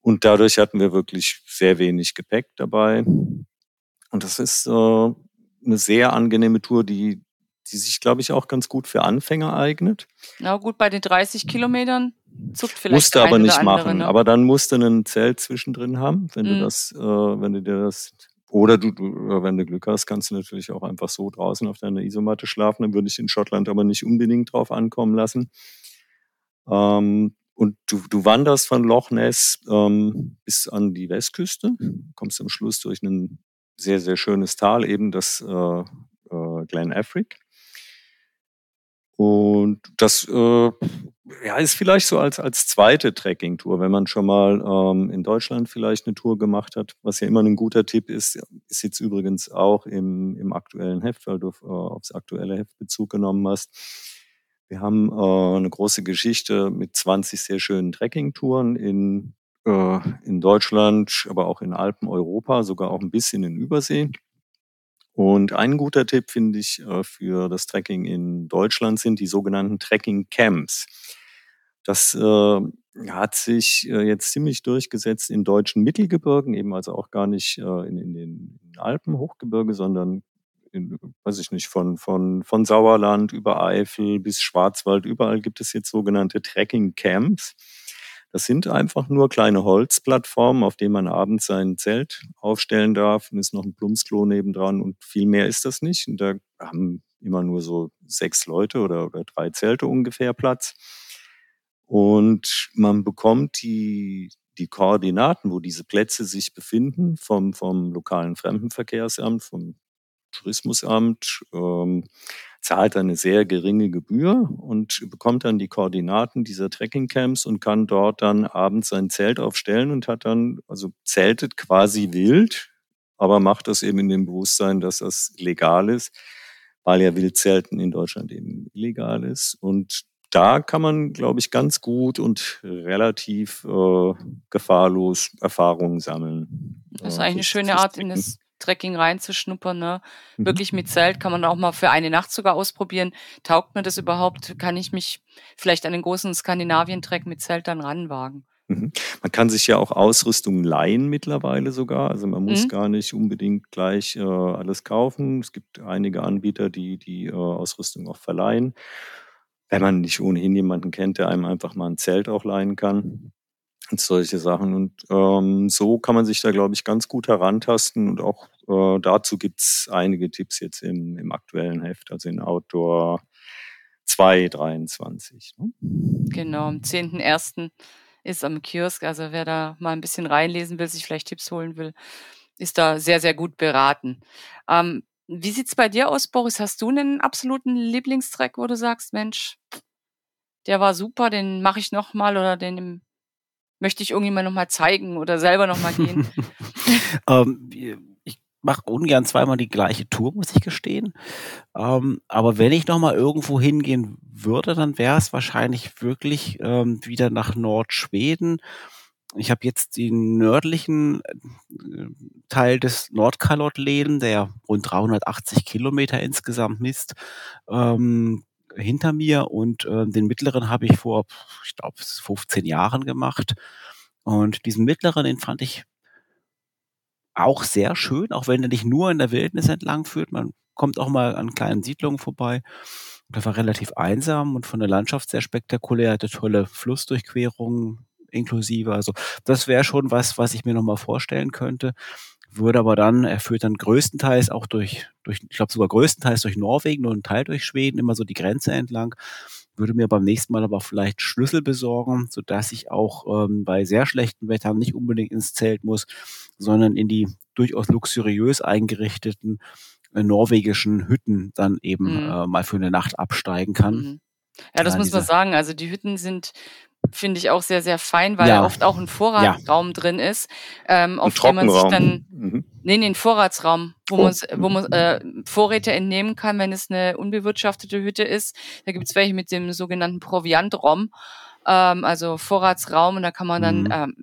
S4: Und dadurch hatten wir wirklich sehr wenig Gepäck dabei. Und das ist äh, eine sehr angenehme Tour, die, die sich, glaube ich, auch ganz gut für Anfänger eignet.
S2: Na gut, bei den 30 Kilometern zuckt vielleicht
S4: musste aber nicht
S2: andere,
S4: machen.
S2: Ne?
S4: Aber dann musst du ein Zelt zwischendrin haben, wenn
S2: Mhm.
S4: du das, äh, wenn du dir das oder du, du, oder wenn du Glück hast, kannst du natürlich auch einfach so draußen auf deiner Isomatte schlafen. Dann würde ich in Schottland aber nicht unbedingt drauf ankommen lassen. Ähm, und du, du wanderst von Loch Ness ähm, bis an die Westküste, kommst am Schluss durch ein sehr, sehr schönes Tal, eben das äh, äh, Glen Affric. Und das äh, ja, ist vielleicht so als, als zweite Trekking-Tour, wenn man schon mal ähm, in Deutschland vielleicht eine Tour gemacht hat, was ja immer ein guter Tipp ist, ist jetzt übrigens auch im, im aktuellen Heft, weil du äh, aufs aktuelle Heft Bezug genommen hast. Wir haben äh, eine große Geschichte mit 20 sehr schönen Trekking-Touren in, äh, in Deutschland, aber auch in Alpen, Europa, sogar auch ein bisschen in Übersee. Und ein guter Tipp finde ich äh, für das Trekking in Deutschland sind die sogenannten Trekking Camps. Das äh, hat sich äh, jetzt ziemlich durchgesetzt in deutschen Mittelgebirgen, eben also auch gar nicht äh, in, in den Alpen, Hochgebirge, sondern in, weiß ich nicht, von, von, von Sauerland über Eifel bis Schwarzwald, überall gibt es jetzt sogenannte Trekking Camps. Das sind einfach nur kleine Holzplattformen, auf denen man abends sein Zelt aufstellen darf. Und ist noch ein Plumpsklo nebendran und viel mehr ist das nicht. Und da haben immer nur so sechs Leute oder, oder drei Zelte ungefähr Platz. Und man bekommt die, die Koordinaten, wo diese Plätze sich befinden, vom, vom lokalen Fremdenverkehrsamt, vom Tourismusamt, ähm, zahlt eine sehr geringe Gebühr und bekommt dann die Koordinaten dieser Trekkingcamps und kann dort dann abends sein Zelt aufstellen und hat dann, also zeltet quasi wild, aber macht das eben in dem Bewusstsein, dass das legal ist, weil ja Wildzelten in Deutschland eben illegal ist. Und da kann man, glaube ich, ganz gut und relativ äh, gefahrlos Erfahrungen sammeln.
S2: Das ist eigentlich eine schöne Art, in das Trekking reinzuschnuppern. Ne? Mhm. Wirklich mit Zelt kann man auch mal für eine Nacht sogar ausprobieren. Taugt mir das überhaupt? Kann ich mich vielleicht an den großen Skandinavien-Trek mit Zelt dann ranwagen?
S4: Mhm. Man kann sich ja auch Ausrüstung leihen mittlerweile sogar. Also man muss mhm. gar nicht unbedingt gleich äh, alles kaufen. Es gibt einige Anbieter, die die äh, Ausrüstung auch verleihen. Wenn man nicht ohnehin jemanden kennt, der einem einfach mal ein Zelt auch leihen kann und solche Sachen. Und ähm, so kann man sich da, glaube ich, ganz gut herantasten. Und auch äh, dazu gibt's einige Tipps jetzt im, im aktuellen Heft, also in Outdoor 223. Ne?
S2: Genau, am 10.01. ist am Kiosk. Also wer da mal ein bisschen reinlesen will, sich vielleicht Tipps holen will, ist da sehr, sehr gut beraten. Ähm, wie sieht's bei dir aus, Boris? Hast du einen absoluten Lieblingstrack, wo du sagst, Mensch, der war super, den mache ich nochmal oder den möchte ich irgendjemand nochmal zeigen oder selber nochmal gehen?
S3: ähm, ich mache ungern zweimal die gleiche Tour, muss ich gestehen. Ähm, aber wenn ich nochmal irgendwo hingehen würde, dann wäre es wahrscheinlich wirklich ähm, wieder nach Nordschweden. Ich habe jetzt den nördlichen äh, Teil des Nordkalottleden, der rund 380 Kilometer insgesamt misst, ähm, hinter mir und äh, den mittleren habe ich vor, ich glaube, 15 Jahren gemacht. Und diesen mittleren, den fand ich auch sehr schön, auch wenn er nicht nur in der Wildnis entlang führt. Man kommt auch mal an kleinen Siedlungen vorbei. Der war relativ einsam und von der Landschaft sehr spektakulär, hatte tolle Flussdurchquerungen inklusive. Also das wäre schon was, was ich mir nochmal vorstellen könnte würde aber dann, er führt dann größtenteils auch durch, durch ich glaube sogar größtenteils durch Norwegen und einen Teil durch Schweden, immer so die Grenze entlang, würde mir beim nächsten Mal aber vielleicht Schlüssel besorgen, so dass ich auch ähm, bei sehr schlechtem Wetter nicht unbedingt ins Zelt muss, sondern in die durchaus luxuriös eingerichteten äh, norwegischen Hütten dann eben mhm. äh, mal für eine Nacht absteigen kann. Mhm.
S2: Ja, das muss man sagen. Also die Hütten sind finde ich auch sehr, sehr fein, weil ja. oft auch ein Vorratsraum ja. drin ist, ähm, auf dem man sich dann, mhm. nee, nee, ein Vorratsraum, wo oh. man, wo man äh, Vorräte entnehmen kann, wenn es eine unbewirtschaftete Hütte ist. Da gibt es welche mit dem sogenannten Proviantraum, ähm, also Vorratsraum und da kann man dann mhm. ähm,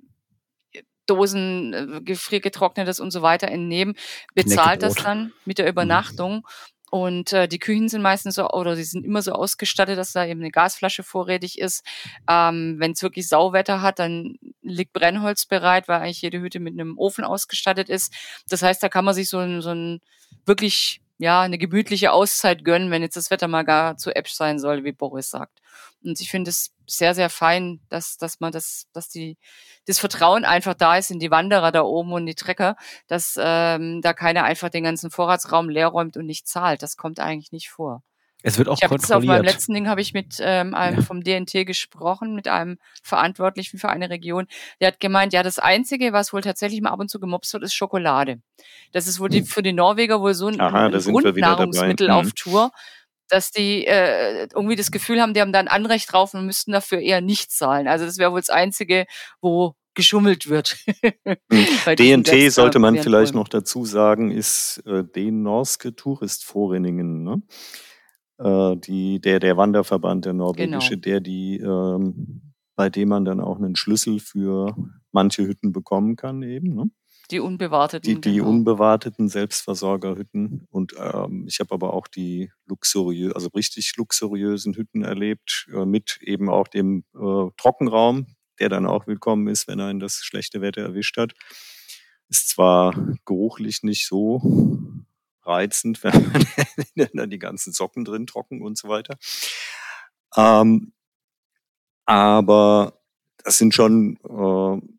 S2: Dosen, äh, gefriergetrocknetes und so weiter entnehmen, bezahlt das dann mit der mhm. Übernachtung und äh, die Küchen sind meistens so, oder sie sind immer so ausgestattet, dass da eben eine Gasflasche vorrätig ist. Ähm, Wenn es wirklich Sauwetter hat, dann liegt Brennholz bereit, weil eigentlich jede Hütte mit einem Ofen ausgestattet ist. Das heißt, da kann man sich so ein, so ein wirklich ja, eine gemütliche Auszeit gönnen, wenn jetzt das Wetter mal gar zu Eppsch sein soll, wie Boris sagt. Und ich finde es sehr, sehr fein, dass, dass man das, dass die, das Vertrauen einfach da ist in die Wanderer da oben und die Trecker, dass ähm, da keiner einfach den ganzen Vorratsraum leer räumt und nicht zahlt. Das kommt eigentlich nicht vor.
S3: Es wird auch
S2: ich
S3: kontrolliert.
S2: Auf meinem letzten Ding habe ich mit ähm, einem ja. vom DNT gesprochen, mit einem Verantwortlichen für eine Region. Der hat gemeint, ja, das Einzige, was wohl tatsächlich mal ab und zu gemobst wird, ist Schokolade. Das ist wohl die, hm. für die Norweger wohl so ein, Aha, ein Grundnahrungsmittel auf hm. Tour, dass die äh, irgendwie das Gefühl haben, die haben da ein Anrecht drauf und müssten dafür eher nicht zahlen. Also das wäre wohl das Einzige, wo geschummelt wird.
S4: Hm. DNT sollte man vielleicht noch dazu sagen, ist äh, den Norske Touristforeningen. Ne? äh, die, der, der Wanderverband, der norwegische, genau. der die, ähm, bei dem man dann auch einen Schlüssel für manche Hütten bekommen kann eben. Ne?
S2: Die unbewarteten.
S4: Die, die genau. unbewarteten Selbstversorgerhütten. Und ähm, ich habe aber auch die luxuriös, also richtig luxuriösen Hütten erlebt, äh, mit eben auch dem äh, Trockenraum, der dann auch willkommen ist, wenn einen das schlechte Wetter erwischt hat. Ist zwar geruchlich nicht so reizend, wenn dann die ganzen Socken drin trocken und so weiter. Ähm, aber das sind schon äh,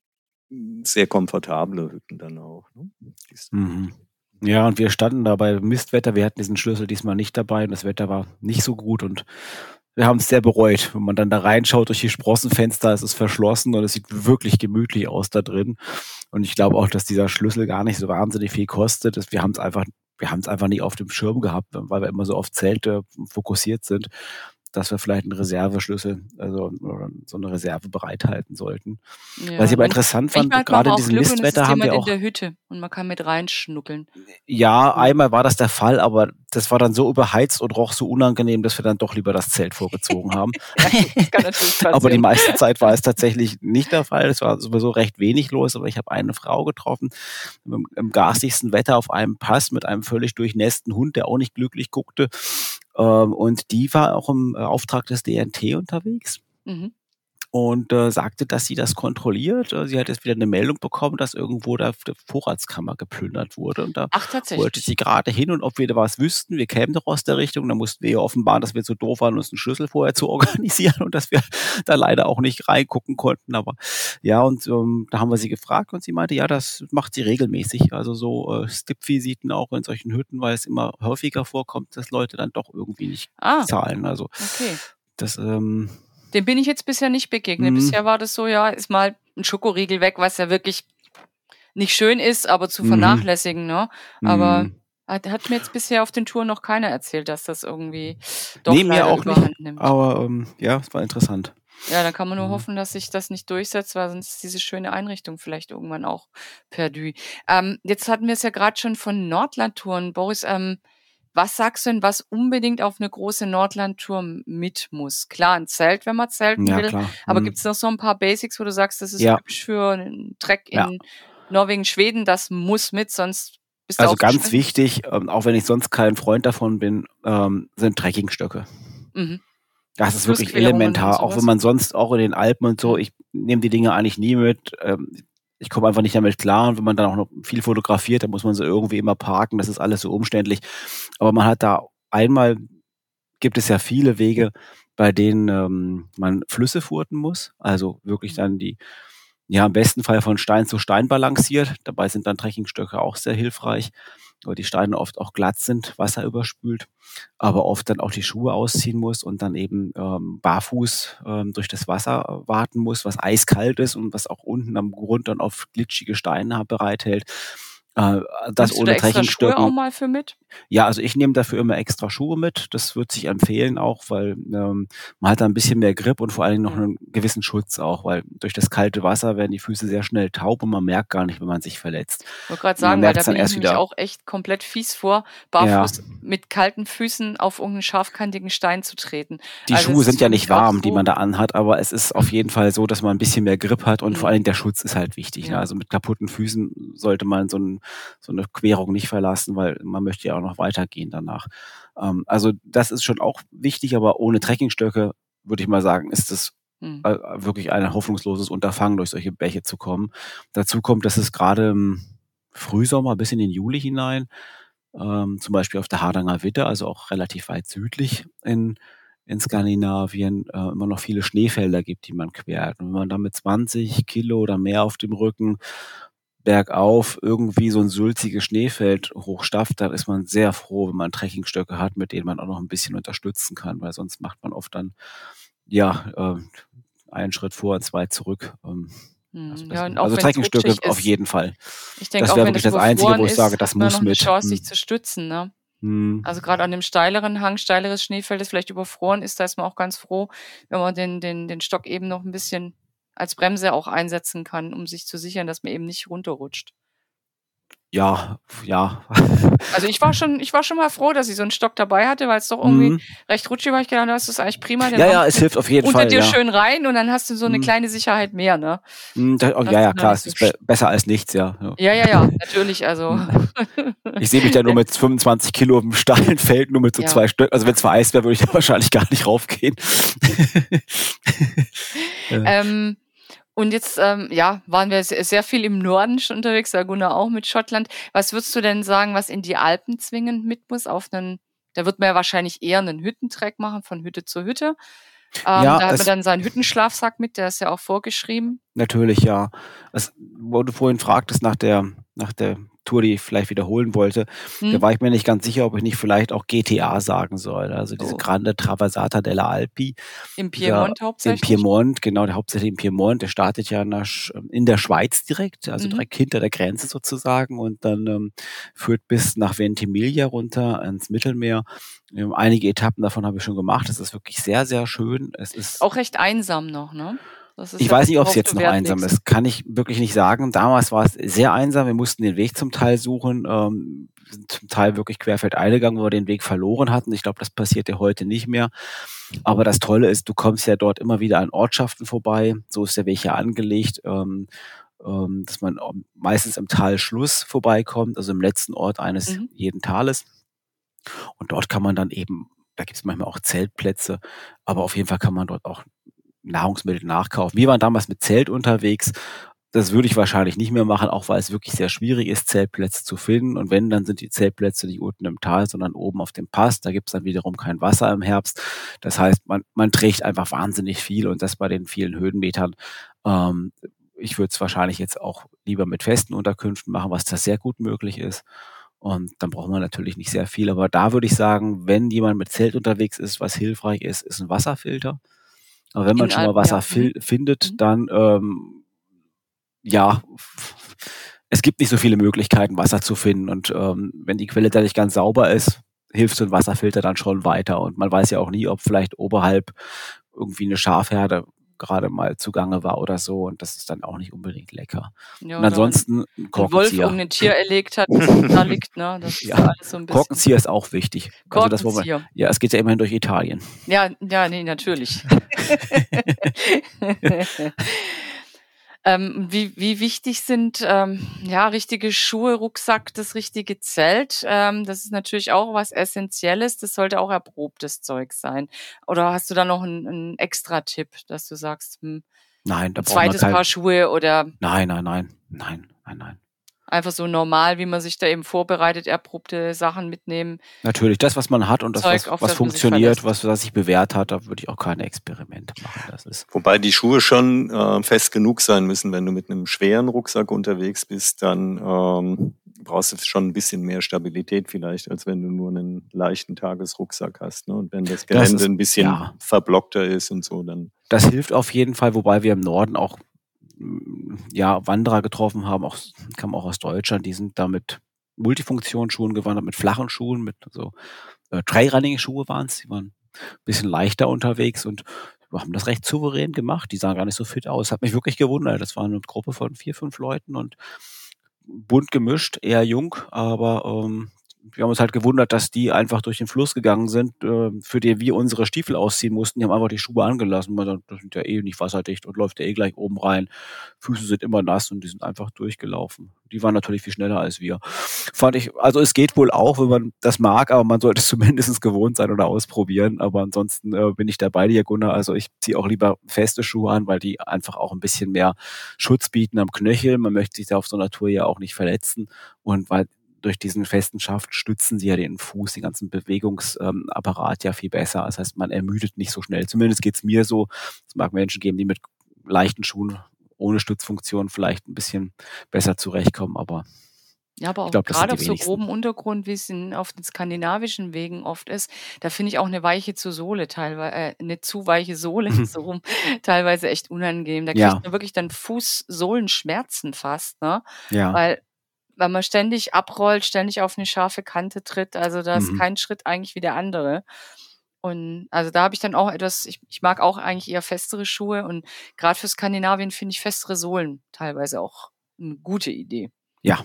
S4: sehr komfortable Hütten dann auch. Ne?
S3: Mhm. Ja, und wir standen da bei Mistwetter. Wir hatten diesen Schlüssel diesmal nicht dabei und das Wetter war nicht so gut und wir haben es sehr bereut. Wenn man dann da reinschaut durch die Sprossenfenster, ist es verschlossen und es sieht wirklich gemütlich aus da drin. Und ich glaube auch, dass dieser Schlüssel gar nicht so wahnsinnig viel kostet. Wir haben es einfach, wir haben es einfach nie auf dem Schirm gehabt, weil wir immer so auf Zelte fokussiert sind dass wir vielleicht einen Reserveschlüssel, also so eine Reserve bereithalten sollten. Ja, Was ich aber interessant fand, gerade in diesem Mistwetter haben wir auch
S2: in der Hütte und man kann mit reinschnuckeln.
S3: Ja, einmal war das der Fall, aber das war dann so überheizt und roch so unangenehm, dass wir dann doch lieber das Zelt vorgezogen haben. ja, aber die meiste Zeit war es tatsächlich nicht der Fall. Es war sowieso recht wenig los, aber ich habe eine Frau getroffen im, im garstigsten Wetter auf einem Pass mit einem völlig durchnässten Hund, der auch nicht glücklich guckte. Ähm, und die war auch im äh, Auftrag des DNT unterwegs. Mhm und äh, sagte, dass sie das kontrolliert. Äh, sie hat jetzt wieder eine Meldung bekommen, dass irgendwo da die Vorratskammer geplündert wurde. Und da
S2: Ach,
S3: wollte sie gerade hin und ob wir da was wüssten. Wir kämen doch aus der Richtung. Da mussten wir ihr offenbaren, dass wir so doof waren, uns einen Schlüssel vorher zu organisieren und dass wir da leider auch nicht reingucken konnten. Aber ja, und ähm, da haben wir sie gefragt und sie meinte, ja, das macht sie regelmäßig. Also so äh, Skip-Visiten auch in solchen Hütten, weil es immer häufiger vorkommt, dass Leute dann doch irgendwie nicht ah, zahlen. Also
S2: okay.
S3: das ähm,
S2: dem bin ich jetzt bisher nicht begegnet. Mhm. Bisher war das so, ja, ist mal ein Schokoriegel weg, was ja wirklich nicht schön ist, aber zu mhm. vernachlässigen, ne? Aber mhm. hat, hat, mir jetzt bisher auf den Touren noch keiner erzählt, dass das irgendwie
S3: doch nee, mir auch nicht, nimmt. Aber ähm, ja, es war interessant.
S2: Ja, dann kann man nur mhm. hoffen, dass sich das nicht durchsetzt, weil sonst ist diese schöne Einrichtung vielleicht irgendwann auch perdu. Ähm, jetzt hatten wir es ja gerade schon von Nordlandtouren. Boris, ähm, was sagst du denn, was unbedingt auf eine große Nordlandtour mit muss? Klar, ein Zelt, wenn man zelten ja, will. Klar. Aber mhm. gibt es noch so ein paar Basics, wo du sagst, das ist ja. typisch für einen Trek in ja. Norwegen, Schweden, das muss mit, sonst bist du
S3: Also ganz wichtig, ähm, auch wenn ich sonst kein Freund davon bin, ähm, sind Trekkingstöcke. Mhm. Das ist wirklich elementar, auch wenn man sonst auch in den Alpen und so, ich nehme die Dinge eigentlich nie mit. Ähm, ich komme einfach nicht damit klar. Und wenn man dann auch noch viel fotografiert, dann muss man so irgendwie immer parken. Das ist alles so umständlich. Aber man hat da einmal, gibt es ja viele Wege, bei denen ähm, man Flüsse furten muss. Also wirklich mhm. dann die, ja, im besten Fall von Stein zu Stein balanciert. Dabei sind dann Trekkingstöcke auch sehr hilfreich weil die Steine oft auch glatt sind, Wasser überspült, aber oft dann auch die Schuhe ausziehen muss und dann eben ähm, barfuß ähm, durch das Wasser warten muss, was eiskalt ist und was auch unten am Grund dann auf glitschige Steine bereithält.
S2: Äh, das Nimmst ohne du da extra Schuhe auch mal für mit?
S3: Ja, also ich nehme dafür immer extra Schuhe mit. Das wird sich empfehlen auch, weil ähm, man hat da ein bisschen mehr Grip und vor allen Dingen noch einen gewissen Schutz auch, weil durch das kalte Wasser werden die Füße sehr schnell taub und man merkt gar nicht, wenn man sich verletzt.
S2: Ich wollte gerade sagen, weil da bin ich mich auch echt komplett fies vor, barfuß ja. mit kalten Füßen auf irgendeinen scharfkantigen Stein zu treten.
S3: Die also Schuhe sind ja nicht warm, so die man da anhat, aber es ist auf jeden Fall so, dass man ein bisschen mehr Grip hat und mhm. vor allen Dingen der Schutz ist halt wichtig. Ne? Ja. Ne? Also mit kaputten Füßen sollte man so ein so eine Querung nicht verlassen, weil man möchte ja auch noch weitergehen danach. Ähm, also das ist schon auch wichtig, aber ohne Trekkingstöcke würde ich mal sagen, ist es hm. äh, wirklich ein hoffnungsloses Unterfangen, durch solche Bäche zu kommen. Dazu kommt, dass es gerade im Frühsommer bis in den Juli hinein, ähm, zum Beispiel auf der Hardanger Witte, also auch relativ weit südlich in, in Skandinavien, äh, immer noch viele Schneefelder gibt, die man quert. Und wenn man dann mit 20 Kilo oder mehr auf dem Rücken bergauf irgendwie so ein sulziges Schneefeld hochstafft, dann ist man sehr froh, wenn man Trekkingstöcke hat, mit denen man auch noch ein bisschen unterstützen kann, weil sonst macht man oft dann ja äh, einen Schritt vor und zwei zurück. Ähm,
S2: hm, also, ja,
S3: also Trekkingstöcke auf jeden Fall.
S2: Ich denke, das wäre wirklich das Einzige, wo ich sage, das muss noch mit. Eine Chance, hm. sich zu stützen, ne? Hm. Also gerade an dem steileren Hang, steileres Schneefeld, das vielleicht überfroren ist, da ist man auch ganz froh, wenn man den, den, den Stock eben noch ein bisschen als Bremse auch einsetzen kann, um sich zu sichern, dass man eben nicht runterrutscht.
S3: Ja, ja.
S2: Also ich war schon, ich war schon mal froh, dass ich so einen Stock dabei hatte, weil es doch irgendwie
S3: Mhm.
S2: recht rutschig war. Ich gedacht, das ist eigentlich prima.
S3: Ja, ja, es hilft auf jeden
S2: unter
S3: Fall.
S2: dir
S3: Ja.
S2: schön rein und dann hast du so eine
S3: Mhm.
S2: kleine Sicherheit mehr, ne?
S3: Da, oh,
S2: Das
S3: ja, ja,
S2: ist
S3: klar, es ist be besser als nichts, ja. ja.
S2: Ja, ja, ja, natürlich. Also
S3: Mhm. Ich sehe mich da nur mit 25 Kilo im steilen Feld, nur mit so
S2: Ja.
S3: zwei Stück. Also wenn es vereist wäre, würde ich da wahrscheinlich gar nicht raufgehen.
S2: Ähm, und jetzt, ähm, ja, waren wir sehr, viel im Norden schon unterwegs, Laguna auch mit Schottland. Was würdest du denn sagen, was in die Alpen zwingend mit muss? Auf einen, da wird man ja wahrscheinlich eher einen Hüttentrack machen, von Hütte zu Hütte. Ähm,
S3: Ja,
S2: da hat
S3: es-
S2: man dann seinen Hüttenschlafsack mit, der ist ja auch vorgeschrieben.
S3: Natürlich, ja. Das, wo du vorhin fragtest nach der, nach der Tour, die ich vielleicht wiederholen wollte,
S2: Hm?
S3: da war ich mir nicht ganz sicher, ob ich nicht vielleicht auch GTA sagen soll. Also diese
S2: Oh.
S3: Grande Traversata della Alpi.
S2: Im Piemont
S3: In
S2: hauptsächlich.
S3: Piemont, genau, der hauptsächlich in Piemont, der startet ja in der, Sch- in der Schweiz direkt, also
S2: Mhm.
S3: direkt hinter der Grenze sozusagen und dann ähm, führt bis nach Ventimiglia runter ins Mittelmeer. Ähm, einige Etappen davon habe ich schon gemacht. Es ist wirklich sehr, sehr schön. Es ist
S2: Auch recht einsam noch, ne?
S3: Ich weiß nicht, ob es jetzt noch einsam ist. Kann ich wirklich nicht sagen. Damals war es sehr einsam. Wir mussten den Weg zum Teil suchen. Ähm, sind zum Teil wirklich querfeldein gegangen, wo wir den Weg verloren hatten. Ich glaube, das passiert ja heute nicht mehr. Aber das Tolle ist, du kommst ja dort immer wieder an Ortschaften vorbei. So ist der Weg ja angelegt. Ähm, ähm, dass man ähm, meistens im Talschluss vorbeikommt, also im letzten Ort eines
S2: Mhm.
S3: jeden Tales. Und dort kann man dann eben, da gibt es manchmal auch Zeltplätze, aber auf jeden Fall kann man dort auch Nahrungsmittel nachkaufen. Wir waren damals mit Zelt unterwegs. Das würde ich wahrscheinlich nicht mehr machen, auch weil es wirklich sehr schwierig ist, Zeltplätze zu finden. Und wenn, dann sind die Zeltplätze nicht unten im Tal, sondern oben auf dem Pass. Da gibt es dann wiederum kein Wasser im Herbst. Das heißt, man, man trägt einfach wahnsinnig viel und das bei den vielen Höhenmetern. Ähm, ich würde es wahrscheinlich jetzt auch lieber mit festen Unterkünften machen, was da sehr gut möglich ist. Und dann braucht man natürlich nicht sehr viel. Aber da würde ich sagen, wenn jemand mit Zelt unterwegs ist, was hilfreich ist, ist ein Wasserfilter. Aber wenn man
S2: In
S3: schon mal Wasser
S2: ja. Mhm.
S3: findet,
S2: Mhm.
S3: dann ähm, ja, es gibt nicht so viele Möglichkeiten, Wasser zu finden. Und ähm, wenn die Quelle da nicht ganz sauber ist, hilft so ein Wasserfilter dann schon weiter. Und man weiß ja auch nie, ob vielleicht oberhalb irgendwie eine Schafherde gerade mal zugange war oder so. Und das ist dann auch nicht unbedingt lecker.
S2: Ja,
S3: Und ansonsten ein
S2: ein Wolf
S3: Korkenzieher.
S2: irgendein Tier erlegt hat, das da liegt, ne? Das ist
S3: Ja,
S2: alles so ein bisschen.
S3: Korkenzieher ist auch wichtig. Also das, wo man,
S2: Korkenzieher.
S3: ja, es geht ja immerhin durch Italien.
S2: Ja, ja, nee, natürlich. ähm, wie, wie wichtig sind ähm, ja richtige Schuhe, Rucksack, das richtige Zelt? Ähm, das ist natürlich auch was Essentielles. Das sollte auch erprobtes Zeug sein. Oder hast du da noch einen, einen extra Tipp, dass du sagst, hm,
S3: Nein, da
S2: ein zweites
S3: kein,
S2: Paar Schuhe oder
S3: Nein, nein, nein, nein, nein, nein.
S2: Einfach so normal, wie man sich da eben vorbereitet, erprobte Sachen mitnehmen?
S3: Natürlich, das, was man hat und das,
S2: Zeug,
S3: was, was
S2: das
S3: funktioniert, was, was sich bewährt hat, da würde ich auch keine Experimente machen. Das ist
S4: Wobei die Schuhe schon äh, fest genug sein müssen. Wenn du mit einem schweren Rucksack unterwegs bist, dann ähm, brauchst du schon ein bisschen mehr Stabilität vielleicht, als wenn du nur einen leichten Tagesrucksack hast. Ne? Und wenn das Gelände
S3: ist-
S4: ein bisschen
S3: ja.
S4: verblockter ist und so, dann
S3: Das hilft auf jeden Fall, wobei wir im Norden auch ja, Wanderer getroffen haben, auch, kamen auch aus Deutschland, die sind da mit Multifunktionsschuhen gewandert, mit flachen Schuhen, mit so äh, Trailrunning-Schuhe waren es, die waren ein bisschen leichter unterwegs und haben das recht souverän gemacht. Die sahen gar nicht so fit aus. Hat mich wirklich gewundert. Das war eine Gruppe von vier, fünf Leuten und bunt gemischt, eher jung, aber ähm, wir haben uns halt gewundert, dass die einfach durch den Fluss gegangen sind, äh, für die wir unsere Stiefel ausziehen mussten. Die haben einfach die Schuhe angelassen. Man sagt, das sind ja eh nicht wasserdicht und läuft ja eh gleich oben rein. Füße sind immer nass und die sind einfach durchgelaufen. Die waren natürlich viel schneller als wir. Fand ich, also es geht wohl auch, wenn man das mag, aber man sollte es zumindest gewohnt sein oder ausprobieren. Aber ansonsten äh, bin ich dabei, dir, Gunnar. Also ich ziehe auch lieber feste Schuhe an, weil die einfach auch ein bisschen mehr Schutz bieten am Knöchel. Man möchte sich da auf so einer Tour ja auch nicht verletzen. Und weil durch diesen festen Schaft stützen sie ja den Fuß, den ganzen Bewegungsapparat ja viel besser. Das heißt, man ermüdet nicht so schnell. Zumindest geht's mir so. Es mag Menschen geben, die mit leichten Schuhen ohne Stützfunktion vielleicht ein bisschen besser zurechtkommen, aber
S2: Ja, aber auch
S3: glaub,
S2: gerade auf so grobem Untergrund, wie es in, auf den skandinavischen Wegen oft ist, da finde ich auch eine weiche zu Sohle teilweise, äh, eine zu weiche Sohle so rum, teilweise echt unangenehm. Da kriegt
S3: Ja.
S2: man wirklich dann Fußsohlenschmerzen fast, ne?
S3: ja.
S2: Weil, weil man ständig abrollt, ständig auf eine scharfe Kante tritt. Also da ist
S3: Mhm.
S2: kein Schritt eigentlich wie der andere. Und also da habe ich dann auch etwas, ich, ich mag auch eigentlich eher festere Schuhe und gerade für Skandinavien finde ich festere Sohlen teilweise auch eine gute Idee.
S3: Ja,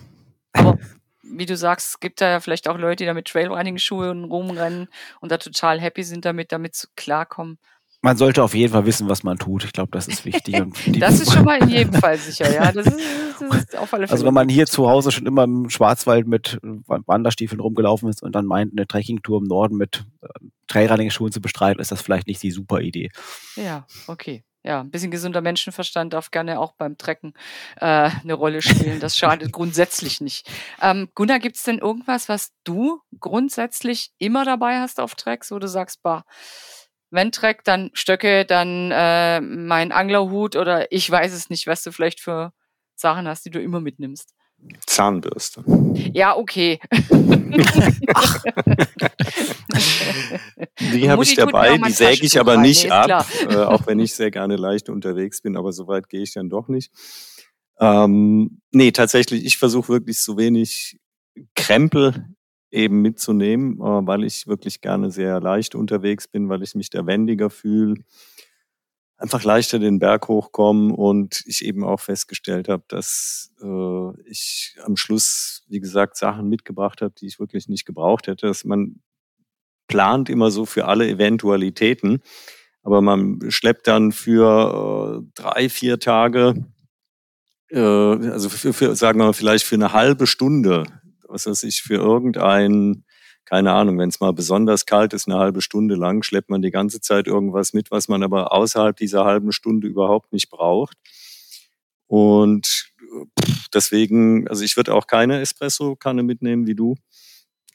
S2: Aber wie du sagst, es gibt da ja vielleicht auch Leute, die da mit Trailrunning-Schuhen rumrennen und da total happy sind damit, damit zu klarkommen.
S3: Man sollte auf jeden Fall wissen, was man tut. Ich glaube, das ist wichtig.
S2: das ist schon mal in jedem Fall sicher, ja. Das ist,
S3: das ist auf alle Fälle also wenn man hier zu Hause schon immer im Schwarzwald mit Wanderstiefeln rumgelaufen ist und dann meint, eine Trekkingtour im Norden mit äh, Trailrunning-Schuhen zu bestreiten, ist das vielleicht nicht die super Idee.
S2: Ja, okay ja, ein bisschen gesunder Menschenverstand darf gerne auch beim Trecken äh, eine Rolle spielen. Das schadet grundsätzlich nicht. Ähm, Gunnar, gibt es denn irgendwas, was du grundsätzlich immer dabei hast auf Tracks, wo du sagst, bah, wenn Treck, dann Stöcke, dann äh, mein Anglerhut oder ich weiß es nicht, was du vielleicht für Sachen hast, die du immer mitnimmst?
S4: Zahnbürste.
S2: Ja, okay.
S4: die habe ich dabei, die säge ich aber nicht ab, äh, auch wenn ich sehr gerne leicht unterwegs bin, aber so weit gehe ich dann doch nicht. Ähm, nee, tatsächlich, ich versuche wirklich so wenig Krempel eben mitzunehmen, äh, weil ich wirklich gerne sehr leicht unterwegs bin, weil ich mich da wendiger fühle einfach leichter den Berg hochkommen und ich eben auch festgestellt habe, dass äh, ich am Schluss, wie gesagt, Sachen mitgebracht habe, die ich wirklich nicht gebraucht hätte. Dass man plant immer so für alle Eventualitäten, aber man schleppt dann für äh, drei, vier Tage, äh, also für, für, sagen wir mal, vielleicht für eine halbe Stunde, was weiß ich, für irgendein keine Ahnung, wenn es mal besonders kalt ist, eine halbe Stunde lang, schleppt man die ganze Zeit irgendwas mit, was man aber außerhalb dieser halben Stunde überhaupt nicht braucht. Und deswegen, also ich würde auch keine Espresso-Kanne mitnehmen wie du.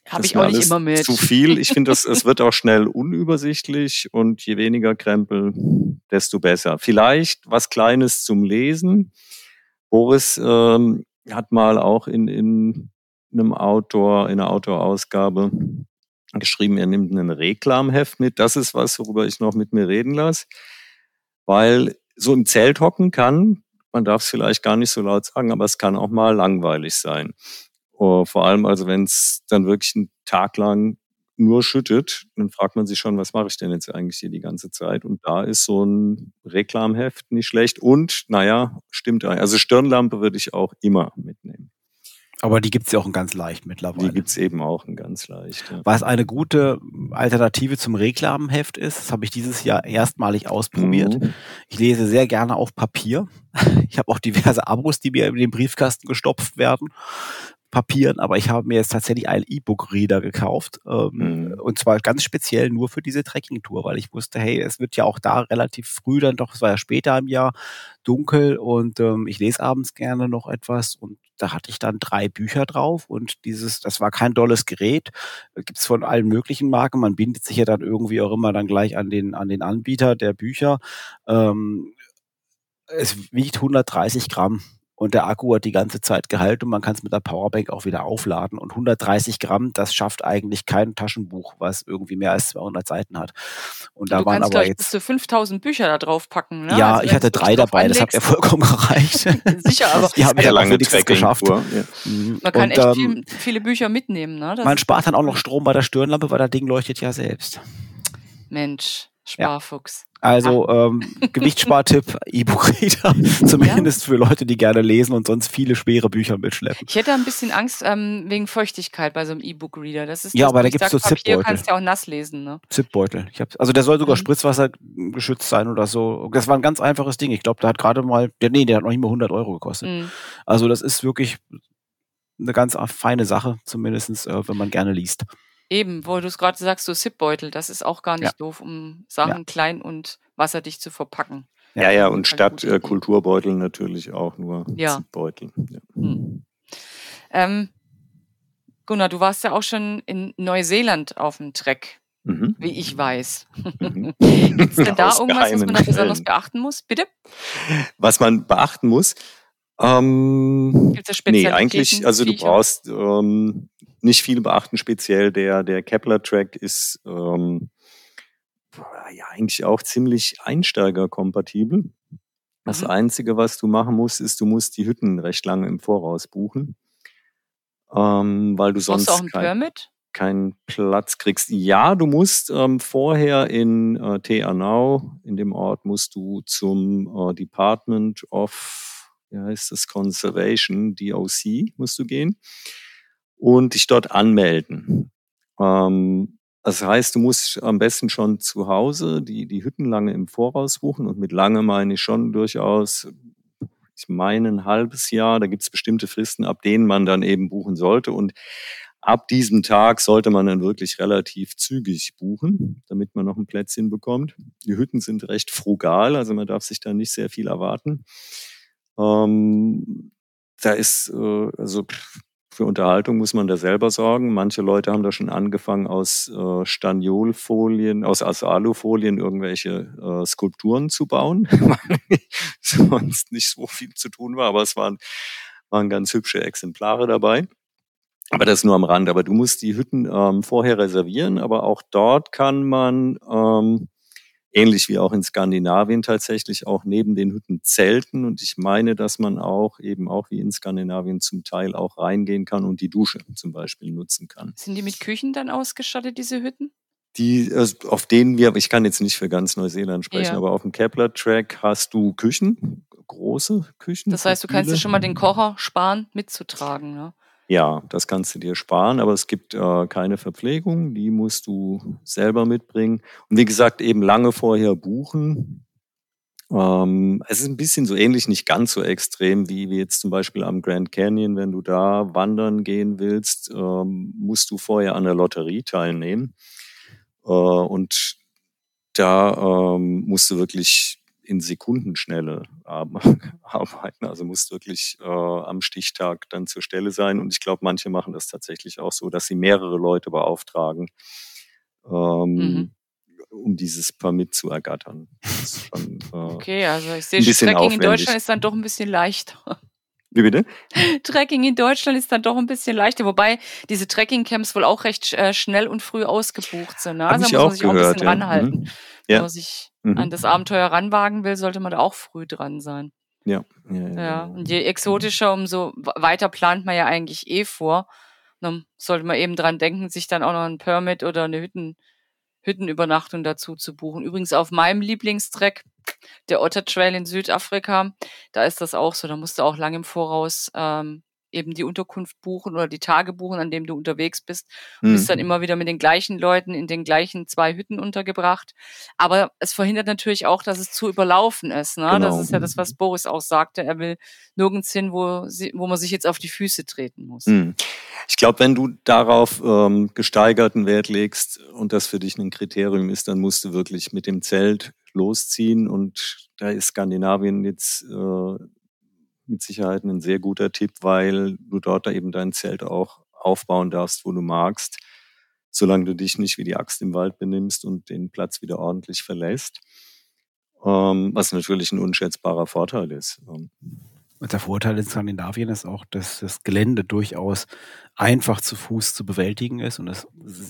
S2: Habe ich auch nicht immer mit.
S4: Zu viel. Ich finde, es wird auch schnell unübersichtlich und je weniger Krempel, desto besser. Vielleicht was Kleines zum Lesen. Boris ähm, hat mal auch in, in einem Autor, in einer Autorausgabe geschrieben, er nimmt ein Reklamheft mit. Das ist was, worüber ich noch mit mir reden lasse. Weil so im Zelt hocken kann, man darf es vielleicht gar nicht so laut sagen, aber es kann auch mal langweilig sein. Oh, vor allem also, wenn es dann wirklich einen Tag lang nur schüttet, dann fragt man sich schon, was mache ich denn jetzt eigentlich hier die ganze Zeit? Und da ist so ein Reklamheft nicht schlecht. Und, naja, stimmt. Also Stirnlampe würde ich auch immer mitnehmen.
S3: Aber die gibt's ja auch in ganz leicht mittlerweile.
S4: Die gibt's eben auch in ganz leicht. Ja.
S3: Was eine gute Alternative zum Reklamenheft ist, das habe ich dieses Jahr erstmalig ausprobiert. Mhm. Ich lese sehr gerne auf Papier. Ich habe auch diverse Abos, die mir in den Briefkasten gestopft werden. Papieren, aber ich habe mir jetzt tatsächlich einen E-Book-Reader gekauft. Ähm, mhm. Und zwar ganz speziell nur für diese Trekking-Tour, weil ich wusste, hey, es wird ja auch da relativ früh dann doch, es war ja später im Jahr, dunkel und ähm, ich lese abends gerne noch etwas und da hatte ich dann drei Bücher drauf und dieses, das war kein dolles Gerät, gibt's von allen möglichen Marken. Man bindet sich ja dann irgendwie auch immer dann gleich an den, an den Anbieter der Bücher. Ähm, es wiegt 130 Gramm und der Akku hat die ganze Zeit gehalten und man kann es mit der Powerbank auch wieder aufladen. Und 130 Gramm, das schafft eigentlich kein Taschenbuch, was irgendwie mehr als 200 Seiten hat. Und da
S2: du
S3: waren
S2: kannst
S3: aber
S2: jetzt bis zu 5000 Bücher da drauf packen. Ne?
S3: Ja, also ich hatte drei dabei, anlegst. das hat mir vollkommen gereicht.
S2: Sicher, aber
S3: die haben ja lange geschafft. Ja.
S2: Mhm. Man kann und, echt ähm, viel, viele Bücher mitnehmen. Ne?
S3: Man spart dann auch noch Strom bei der Stirnlampe, weil das Ding leuchtet ja selbst.
S2: Mensch, Sparfuchs.
S3: Ja. Also ähm, Gewichtsspartipp, E-Book-Reader, zumindest ja. für Leute, die gerne lesen und sonst viele schwere Bücher mitschleppen.
S2: Ich hätte ein bisschen Angst ähm, wegen Feuchtigkeit bei so einem E-Book-Reader. Das ist
S3: ja,
S2: das,
S3: aber da gibt es so Zipbeutel.
S2: kannst ja auch nass lesen. Ne?
S3: Zipbeutel. Ich also der soll sogar mhm. Spritzwasser geschützt sein oder so. Das war ein ganz einfaches Ding. Ich glaube, der hat gerade mal, der, nee, der hat noch nicht mal 100 Euro gekostet. Mhm. Also das ist wirklich eine ganz feine Sache, zumindest äh, wenn man gerne liest.
S2: Eben, wo du es gerade sagst, so Zipbeutel, das ist auch gar nicht ja. doof, um Sachen ja. klein und wasserdicht zu verpacken.
S4: Ja, ja, und statt äh, Kulturbeutel natürlich auch nur ja. Zipbeutel. Ja. Hm.
S2: Ähm, Gunnar, du warst ja auch schon in Neuseeland auf dem Treck, mhm. wie ich weiß. Mhm. Gibt es denn da irgendwas, was man da besonders beachten muss? Bitte?
S4: Was man beachten muss? Ähm, Gibt es nee, eigentlich, also du brauchst ähm, nicht viel beachten. Speziell der, der Kepler-Track ist ähm, ja eigentlich auch ziemlich einsteigerkompatibel. Das mhm. Einzige, was du machen musst, ist, du musst die Hütten recht lange im Voraus buchen. Ähm, weil du sonst
S2: auch ein kein, Permit?
S4: keinen Platz kriegst. Ja, du musst ähm, vorher in äh, Teanau, in dem Ort, musst du zum äh, Department of wie heißt das, Conservation, DOC, musst du gehen und dich dort anmelden. Ähm, das heißt, du musst am besten schon zu Hause die, die Hütten lange im Voraus buchen und mit lange meine ich schon durchaus, ich meine ein halbes Jahr, da gibt es bestimmte Fristen, ab denen man dann eben buchen sollte und ab diesem Tag sollte man dann wirklich relativ zügig buchen, damit man noch ein Plätzchen bekommt. Die Hütten sind recht frugal, also man darf sich da nicht sehr viel erwarten. Ähm, da ist, äh, also für Unterhaltung muss man da selber sorgen. Manche Leute haben da schon angefangen, aus äh, Staniolfolien, aus, aus Alufolien irgendwelche äh, Skulpturen zu bauen, weil sonst nicht so viel zu tun war, aber es waren, waren ganz hübsche Exemplare dabei. Aber das nur am Rand. Aber du musst die Hütten ähm, vorher reservieren, aber auch dort kann man ähm, ähnlich wie auch in Skandinavien tatsächlich auch neben den Hütten zelten. Und ich meine, dass man auch eben auch wie in Skandinavien zum Teil auch reingehen kann und die Dusche zum Beispiel nutzen kann.
S2: Sind die mit Küchen dann ausgestattet, diese Hütten?
S4: Die, also auf denen wir, ich kann jetzt nicht für ganz Neuseeland sprechen, ja. aber auf dem Kepler-Track hast du Küchen, große Küchen.
S2: Das heißt, du kannst dir schon mal den Kocher sparen, mitzutragen. Ne?
S4: Ja, das kannst du dir sparen, aber es gibt äh, keine Verpflegung, die musst du selber mitbringen. Und wie gesagt, eben lange vorher buchen. Ähm, es ist ein bisschen so ähnlich, nicht ganz so extrem wie, wie jetzt zum Beispiel am Grand Canyon. Wenn du da wandern gehen willst, ähm, musst du vorher an der Lotterie teilnehmen. Äh, und da ähm, musst du wirklich in Sekundenschnelle arbeiten. Also muss wirklich äh, am Stichtag dann zur Stelle sein. Und ich glaube, manche machen das tatsächlich auch so, dass sie mehrere Leute beauftragen, ähm, mhm. um dieses Permit zu ergattern.
S2: Schon, äh, okay, also ich sehe, Trekking aufwendig. in Deutschland ist dann doch ein bisschen leichter.
S4: Wie bitte?
S2: Trekking in Deutschland ist dann doch ein bisschen leichter, wobei diese Trekking-Camps wohl auch recht äh, schnell und früh ausgebucht sind. Ne?
S4: Also muss man sich gehört, auch ein bisschen
S2: ja. ranhalten. Mhm. Ja. Man sich mhm. an das Abenteuer ranwagen will, sollte man da auch früh dran sein.
S4: Ja.
S2: Ja, ja, ja. Und je exotischer, umso weiter plant man ja eigentlich eh vor. Dann sollte man eben dran denken, sich dann auch noch ein Permit oder eine Hütten, Hüttenübernachtung dazu zu buchen. Übrigens auf meinem Lieblingstreck, der Otter Trail in Südafrika, da ist das auch so. Da musst du auch lange im Voraus ähm, eben die Unterkunft buchen oder die Tage buchen, an dem du unterwegs bist. Und mhm. bist dann mhm. immer wieder mit den gleichen Leuten in den gleichen zwei Hütten untergebracht. Aber es verhindert natürlich auch, dass es zu überlaufen ist. Ne? Genau. Das ist ja das, was Boris auch sagte. Er will nirgends hin, wo, sie, wo man sich jetzt auf die Füße treten muss. Mhm.
S4: Ich glaube, wenn du darauf ähm, gesteigerten Wert legst und das für dich ein Kriterium ist, dann musst du wirklich mit dem Zelt losziehen. Und da ist Skandinavien jetzt äh, mit Sicherheit ein sehr guter Tipp, weil du dort eben dein Zelt auch aufbauen darfst, wo du magst, solange du dich nicht wie die Axt im Wald benimmst und den Platz wieder ordentlich verlässt. Ähm, was natürlich ein unschätzbarer Vorteil ist.
S3: Ähm. Und der Vorteil in Skandinavien ist auch, dass das Gelände durchaus einfach zu Fuß zu bewältigen ist und es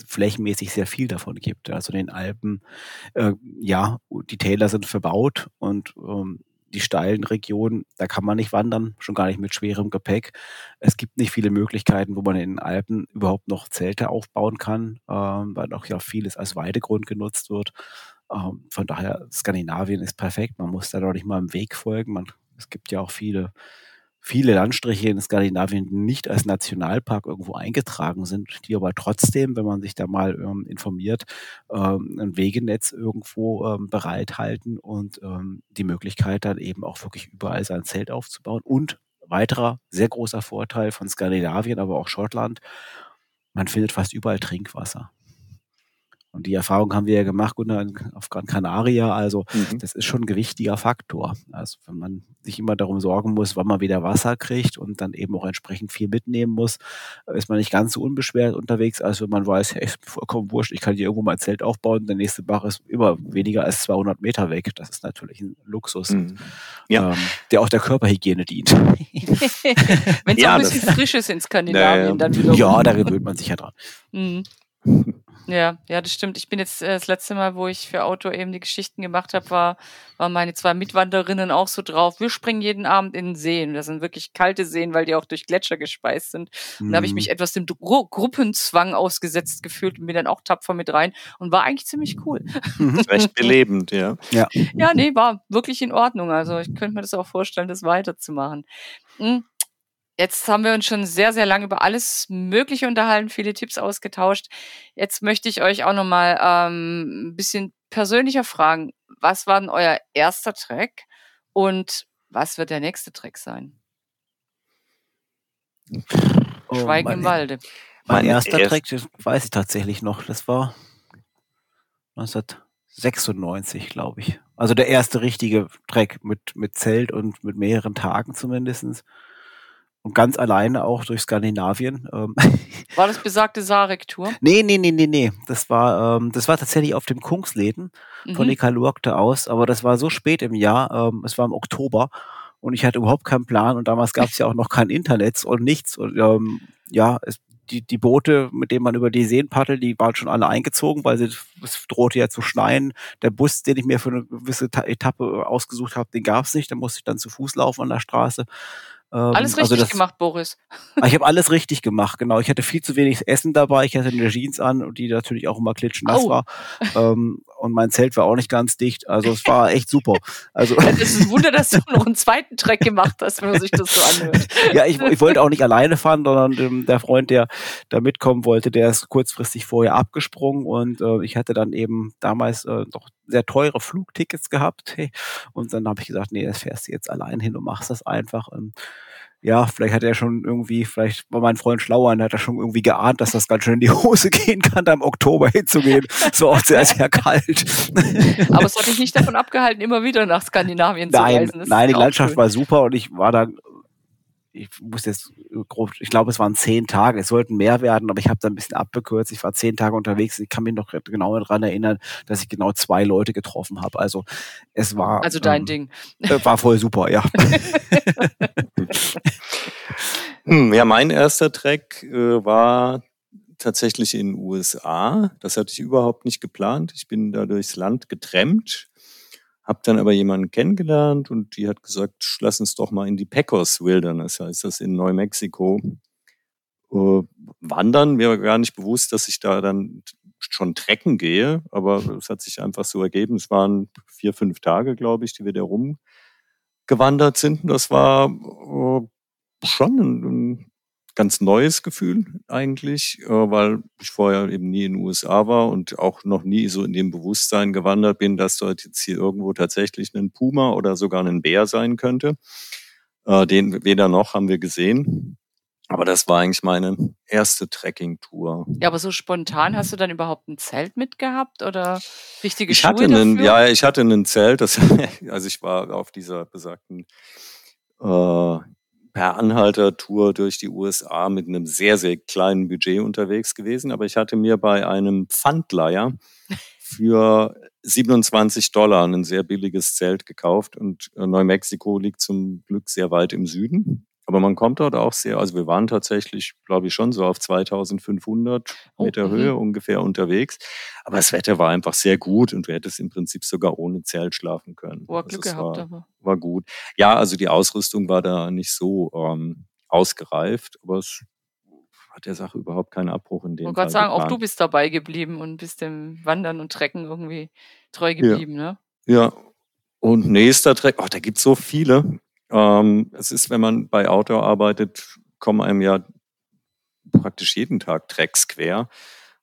S3: flächenmäßig sehr viel davon gibt. Also in den Alpen, äh, ja, die Täler sind verbaut und ähm, die steilen Regionen, da kann man nicht wandern, schon gar nicht mit schwerem Gepäck. Es gibt nicht viele Möglichkeiten, wo man in den Alpen überhaupt noch Zelte aufbauen kann, ähm, weil auch ja vieles als Weidegrund genutzt wird. Ähm, von daher, Skandinavien ist perfekt. Man muss da doch nicht mal im Weg folgen. Man, es gibt ja auch viele viele Landstriche in Skandinavien nicht als Nationalpark irgendwo eingetragen sind, die aber trotzdem, wenn man sich da mal ähm, informiert, ähm, ein Wegenetz irgendwo ähm, bereithalten und ähm, die Möglichkeit dann eben auch wirklich überall sein Zelt aufzubauen. Und weiterer sehr großer Vorteil von Skandinavien, aber auch Schottland, man findet fast überall Trinkwasser. Und die Erfahrung haben wir ja gemacht auf Gran Canaria. Also mhm. das ist schon ein gewichtiger Faktor. Also wenn man sich immer darum sorgen muss, wann man wieder Wasser kriegt und dann eben auch entsprechend viel mitnehmen muss, ist man nicht ganz so unbeschwert unterwegs, als wenn man weiß, hey, ist vollkommen wurscht, ich kann hier irgendwo mal ein Zelt aufbauen, der nächste Bach ist immer weniger als 200 Meter weg. Das ist natürlich ein Luxus, mhm. ja. ähm, der auch der Körperhygiene dient.
S2: wenn es ja, auch ein bisschen frisch ist in Skandinavien, ja, dann wieder.
S3: Ja, da gewöhnt man sich ja dran. Mhm.
S2: Ja, ja, das stimmt. Ich bin jetzt äh, das letzte Mal, wo ich für Auto eben die Geschichten gemacht habe, war, waren meine zwei Mitwanderinnen auch so drauf. Wir springen jeden Abend in den Seen. Das sind wirklich kalte Seen, weil die auch durch Gletscher gespeist sind. Und da habe ich mich
S3: Mhm.
S2: etwas dem Gru Gruppenzwang ausgesetzt gefühlt und bin dann auch tapfer mit rein und war eigentlich ziemlich cool.
S4: Recht belebend, ja.
S2: Ja, nee, war wirklich in Ordnung. Also ich könnte mir das auch vorstellen, das weiterzumachen. Hm. Jetzt haben wir uns schon sehr, sehr lange über alles Mögliche unterhalten, viele Tipps ausgetauscht. Jetzt möchte ich euch auch nochmal ähm, ein bisschen persönlicher fragen. Was war denn euer erster Track und was wird der nächste Track sein?
S3: Oh,
S2: Schweigen
S3: mein,
S2: im Walde.
S3: Mein
S4: Mein
S3: erster
S4: erst-
S3: Track, das weiß ich tatsächlich noch. Das war 1996, glaube ich. Also der erste richtige Track mit, mit Zelt und mit mehreren Tagen zumindestens Und ganz alleine auch durch Skandinavien. Ähm,
S2: War das besagte Sarek-Tour?
S3: nee, nee, nee, nee, nee. Das war, ähm, das war tatsächlich auf dem Kungsläden von
S2: Mhm.
S3: Ikalurkte aus, aber das war so spät im Jahr, ähm, es war im Oktober und ich hatte überhaupt keinen Plan und damals gab es ja auch noch kein Internet und nichts und ähm, ja, es, die, die Boote, mit denen man über die Seen paddelt, die waren schon alle eingezogen, weil sie, es drohte ja zu schneien. Der Bus, den ich mir für eine gewisse Ta Etappe ausgesucht habe, den gab es nicht, da musste ich dann zu Fuß laufen an der Straße. Ähm,
S2: Alles
S3: also
S2: richtig
S3: das-
S2: gemacht, Boris.
S3: Ah, Ich habe alles richtig gemacht, genau. Ich hatte viel zu wenig Essen dabei. Ich hatte eine Jeans an, die natürlich auch immer klitschnass
S2: Au.
S3: war. Ähm, und mein Zelt war auch nicht ganz dicht. Also es war echt super. Also
S2: Es ist ein Wunder, dass du noch einen zweiten Track gemacht hast, wenn man sich das so anhört.
S3: ja, ich, ich wollte auch nicht alleine fahren, sondern ähm, der Freund, der da mitkommen wollte, der ist kurzfristig vorher abgesprungen und äh, ich hatte dann eben damals äh, doch sehr teure Flugtickets gehabt. Hey. Und dann habe ich gesagt, nee, das fährst du jetzt allein hin und machst das einfach. Und ja, vielleicht hat er schon irgendwie, vielleicht war mein Freund schlauer und hat er schon irgendwie geahnt, dass das ganz schön in die Hose gehen kann, da im Oktober hinzugehen. Es war auch sehr, sehr kalt.
S2: Aber es hat dich nicht davon abgehalten, immer wieder nach Skandinavien zu
S3: Nein,
S2: reisen. Das
S3: nein, die Landschaft
S2: schön.
S3: war super und ich war da, ich muss jetzt grob, ich glaube, es waren zehn Tage, es sollten mehr werden, aber ich habe da ein bisschen abgekürzt. Ich war zehn Tage unterwegs. Ich kann mich noch genau daran erinnern, dass ich genau zwei Leute getroffen habe. Also es war,
S2: Also dein
S3: ähm,
S2: Ding.
S3: äh, war voll super, ja.
S4: Hm, ja, mein erster Track äh, war tatsächlich in den USA. Das hatte ich überhaupt nicht geplant. Ich bin da durchs Land getrennt, habe dann aber jemanden kennengelernt und die hat gesagt, lass uns doch mal in die Pecos Wilderness, heißt das in Neumexiko, äh, wandern. Mir war gar nicht bewusst, dass ich da dann schon trecken gehe, aber es hat sich einfach so ergeben. Es waren vier, fünf Tage, glaube ich, die wir da rumgewandert sind. Und das war äh, schon ein, ein ganz neues Gefühl eigentlich, äh, weil ich vorher eben nie in den USA war und auch noch nie so in dem Bewusstsein gewandert bin, dass dort jetzt hier irgendwo tatsächlich ein Puma oder sogar ein Bär sein könnte. Äh, Den weder noch haben wir gesehen. Aber das war eigentlich meine erste Trekking-Tour.
S2: Ja, aber so spontan hast du dann überhaupt ein Zelt mitgehabt oder richtige
S4: Ich
S2: Schuhe
S4: hatte einen,
S2: dafür?
S4: ja, ich hatte einen Zelt, das, also ich war auf dieser besagten äh, per Anhalter-Tour durch die USA mit einem sehr, sehr kleinen Budget unterwegs gewesen, aber ich hatte mir bei einem Pfandleiher für 27 Dollar ein sehr billiges Zelt gekauft und äh, Neumexiko liegt zum Glück sehr weit im Süden. Aber man kommt dort auch sehr, also wir waren tatsächlich, glaube ich, schon so auf 2500
S2: Oh,
S4: Meter
S2: mhm.
S4: Höhe ungefähr unterwegs. Aber das Wetter war einfach sehr gut und du hättest im Prinzip sogar ohne Zelt schlafen können.
S2: Oh,
S4: Also
S2: Glück
S4: es
S2: gehabt, aber.
S4: War gut. Ja, also die Ausrüstung war da nicht so ähm, ausgereift, aber es hat der Sache überhaupt keinen Abbruch in
S2: Ich
S4: dem
S2: wollte
S4: Fall
S2: gerade sagen, auch du bist dabei geblieben und bist dem Wandern und Trecken irgendwie treu geblieben, ne?
S4: Ja. Und nächster Track, oh, da gibt's so viele. Ähm, es ist, wenn man bei Outdoor arbeitet, kommen einem ja praktisch jeden Tag Tracks quer.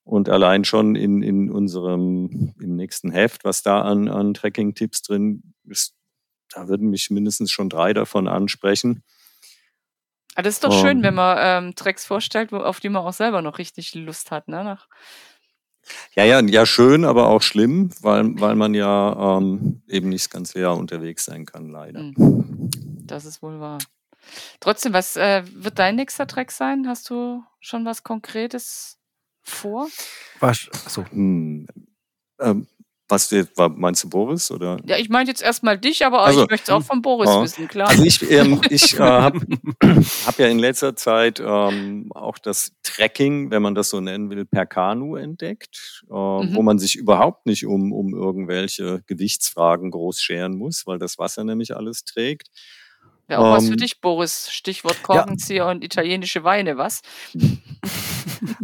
S4: Und allein schon in, in unserem, im nächsten Heft, was da an, an Tracking-Tipps drin ist, da würden mich mindestens schon drei davon ansprechen.
S2: Aber Ah, das ist doch
S4: Ähm.
S2: schön, wenn man ähm, Tracks vorstellt, wo, auf die man auch selber noch richtig Lust hat, ne? Nach,
S4: Ja, ja, ja, schön, aber auch schlimm, weil, weil man ja ähm, eben nicht das ganze Jahr unterwegs sein kann, leider.
S2: Mhm. das ist wohl wahr. Trotzdem, was äh, wird dein nächster Track sein? Hast du schon was Konkretes vor?
S3: Was, so.
S4: Hm. Ähm, Was meinst du Boris? Oder?
S2: Ja, ich meinte jetzt erstmal dich, aber also, ich möchte es auch von Boris oh. wissen, klar.
S4: Also ich, ähm, ich äh, habe hab ja in letzter Zeit ähm, auch das Trekking, wenn man das so nennen will, per Kanu entdeckt, äh, mhm. wo man sich überhaupt nicht um, um irgendwelche Gewichtsfragen groß scheren muss, weil das Wasser nämlich alles trägt.
S2: Wäre auch ähm, was für ähm, dich, Boris. Stichwort Korkenzieher ja. und italienische Weine, was?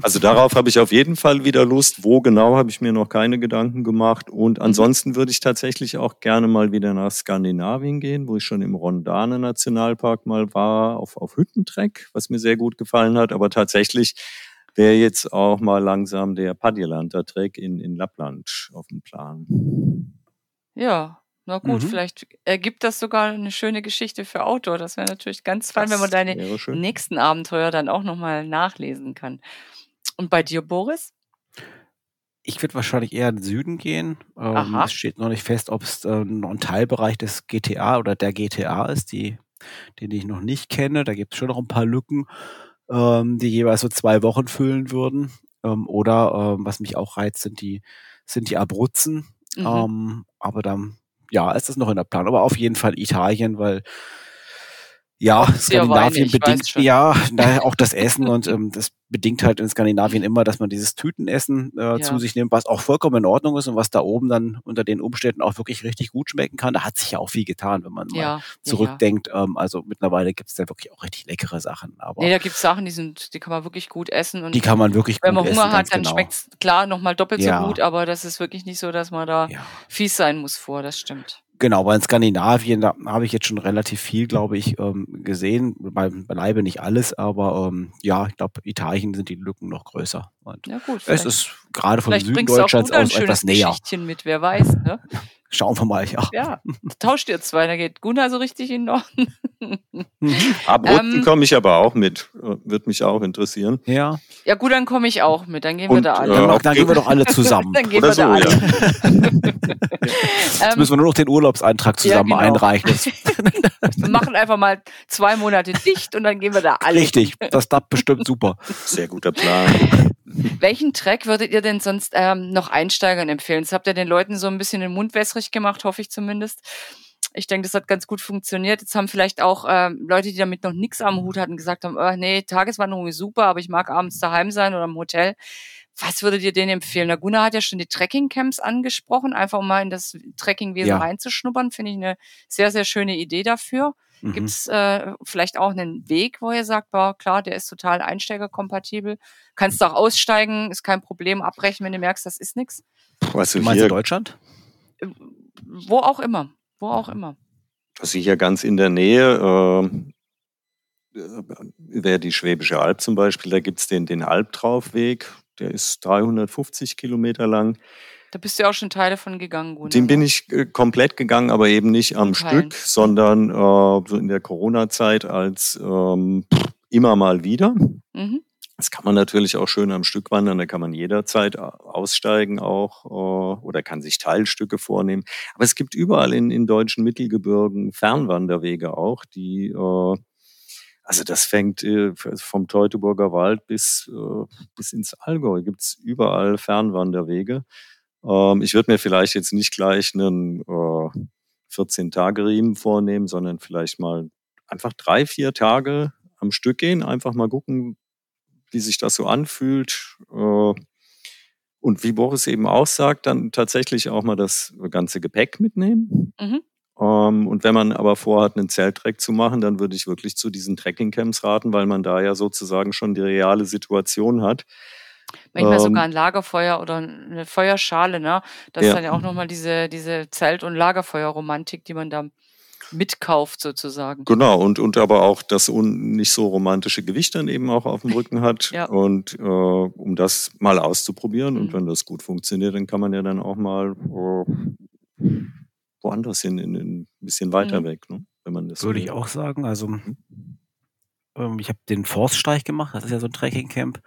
S4: Also darauf habe ich auf jeden Fall wieder Lust. Wo genau habe ich mir noch keine Gedanken gemacht. Und mhm. ansonsten würde ich tatsächlich auch gerne mal wieder nach Skandinavien gehen, wo ich schon im Rondane Nationalpark mal war, auf, auf Hüttentreck, was mir sehr gut gefallen hat. Aber tatsächlich wäre jetzt auch mal langsam der Padjelanta Trek in, in Lappland auf dem Plan.
S2: Ja, na gut, mhm. vielleicht ergibt das sogar eine schöne Geschichte für Outdoor. Das wäre natürlich ganz fein, wenn man deine nächsten Abenteuer dann auch nochmal nachlesen kann. Und bei dir, Boris?
S3: Ich würde wahrscheinlich eher in den Süden gehen. Ähm, es steht noch nicht fest, ob es äh, noch ein Teilbereich des GTA oder der GTA ist, die, den ich noch nicht kenne. Da gibt es schon noch ein paar Lücken, ähm, die jeweils so zwei Wochen füllen würden. Ähm, oder ähm, was mich auch reizt, sind die, sind die Abruzzen. Mhm. Ähm, aber dann ja, ist das noch in der Planung. Aber auf jeden Fall Italien, weil ja, Skandinavien bedingt, ja, auch das Essen und ähm, das bedingt halt in Skandinavien immer, dass man dieses Tütenessen äh, ja. zu sich nimmt, was auch vollkommen in Ordnung ist und was da oben dann unter den Umständen auch wirklich richtig gut schmecken kann. Da hat sich ja auch viel getan, wenn man ja. mal zurückdenkt. Ja, ähm, also mittlerweile gibt es da wirklich auch richtig leckere Sachen. Aber
S2: nee, da gibt es Sachen, die sind, die kann man wirklich gut essen. Und
S3: die kann man wirklich
S2: wenn man Hunger
S3: essen,
S2: hat, dann genau. schmeckt es klar nochmal doppelt so gut, aber das ist wirklich nicht so, dass man da fies sein muss vor, das stimmt.
S3: Genau, weil in Skandinavien, da habe ich jetzt schon relativ viel, glaube ich, ähm, gesehen. Bei, beileibe nicht alles, aber ähm, ja, ich glaube, Italien sind die Lücken noch größer. Und
S2: ja gut,
S3: es ist gerade von Süden Deutschlands aus etwas näher.
S2: Mit, wer weiß. Ne?
S3: Schauen wir mal,
S2: ja. Ja, tauscht ihr zwei, da geht Gunnar so richtig in Norden.
S4: Mhm. Abrupten ähm, komme ich aber auch mit. Wird mich auch interessieren.
S3: Ja.
S2: Ja, gut, dann komme ich auch mit. Dann gehen Und, wir da alle.
S3: Äh, dann, dann gehen wir doch alle zusammen.
S2: dann gehen Oder wir so, da alle.
S3: Ja. Jetzt müssen wir nur noch den Urlaubseintrag zusammen ja, genau. einreichen.
S2: wir machen einfach mal zwei Monate dicht und dann gehen wir da alle.
S3: Richtig, das klappt bestimmt super.
S4: Sehr guter Plan.
S2: Welchen Track würdet ihr denn sonst ähm, noch Einsteigern empfehlen? Das habt ihr den Leuten so ein bisschen den Mund wässrig gemacht, hoffe ich zumindest. Ich denke, das hat ganz gut funktioniert. Jetzt haben vielleicht auch ähm, Leute, die damit noch nichts am Hut hatten, gesagt haben, oh, nee, Tageswanderung ist super, aber ich mag abends daheim sein oder im Hotel. Was würdet ihr denen empfehlen? Der Gunnar hat ja schon die Trekking-Camps angesprochen, einfach um mal in das Trekkingwesen ja. reinzuschnuppern. Finde ich eine sehr, sehr schöne Idee dafür. Mhm. Gibt es äh, vielleicht auch einen Weg, wo ihr sagt, boah, klar, der ist total einsteigerkompatibel. Kannst du auch aussteigen, ist kein Problem, abbrechen, wenn du merkst, das ist nichts.
S3: Was du meinst in Deutschland?
S2: Äh, wo auch immer. Wo auch immer.
S4: Also hier ganz in der Nähe äh, wäre die Schwäbische Alb zum Beispiel. Da gibt es den, den Albtraufweg. Der ist 350 Kilometer lang.
S2: Da bist du ja auch schon Teile von gegangen, Gunnar.
S4: Den bin ich äh, komplett gegangen, aber eben nicht am Stück, sondern äh, so in der Corona-Zeit als ähm, immer mal wieder. Mhm. Das kann man natürlich auch schön am Stück wandern, da kann man jederzeit äh, aussteigen auch äh, oder kann sich Teilstücke vornehmen. Aber es gibt überall in, in deutschen Mittelgebirgen Fernwanderwege auch, die äh, also das fängt äh, vom Teutoburger Wald bis, äh, bis ins Allgäu gibt's überall Fernwanderwege. Ähm, ich würde mir vielleicht jetzt nicht gleich einen äh, 14-Tage-Riemen vornehmen, sondern vielleicht mal einfach drei, vier Tage am Stück gehen, einfach mal gucken, wie sich das so anfühlt. Äh, und wie Boris eben auch sagt, dann tatsächlich auch mal das ganze Gepäck mitnehmen. Mhm. Ähm, und wenn man aber vorhat, einen Zelttrek zu machen, dann würde ich wirklich zu diesen Trekkingcamps raten, weil man da ja sozusagen schon die reale Situation hat.
S2: Manchmal ähm, sogar ein Lagerfeuer oder eine Feuerschale, ne? Das ja. ist dann ja auch nochmal diese, diese Zelt- und Lagerfeuerromantik, die man da mitkauft sozusagen.
S4: Genau, und, und aber auch das un, nicht so romantische Gewicht dann eben auch auf dem Rücken hat. ja. Und äh, um das mal auszuprobieren mhm. und wenn das gut funktioniert, dann kann man ja dann auch mal äh, woanders hin, in, in, ein bisschen weiter mhm. weg, ne? wenn man das
S3: Würde ich auch sagen. Also mhm. Ähm, ich habe den Forststeig gemacht, das ist ja so ein Trekkingcamp.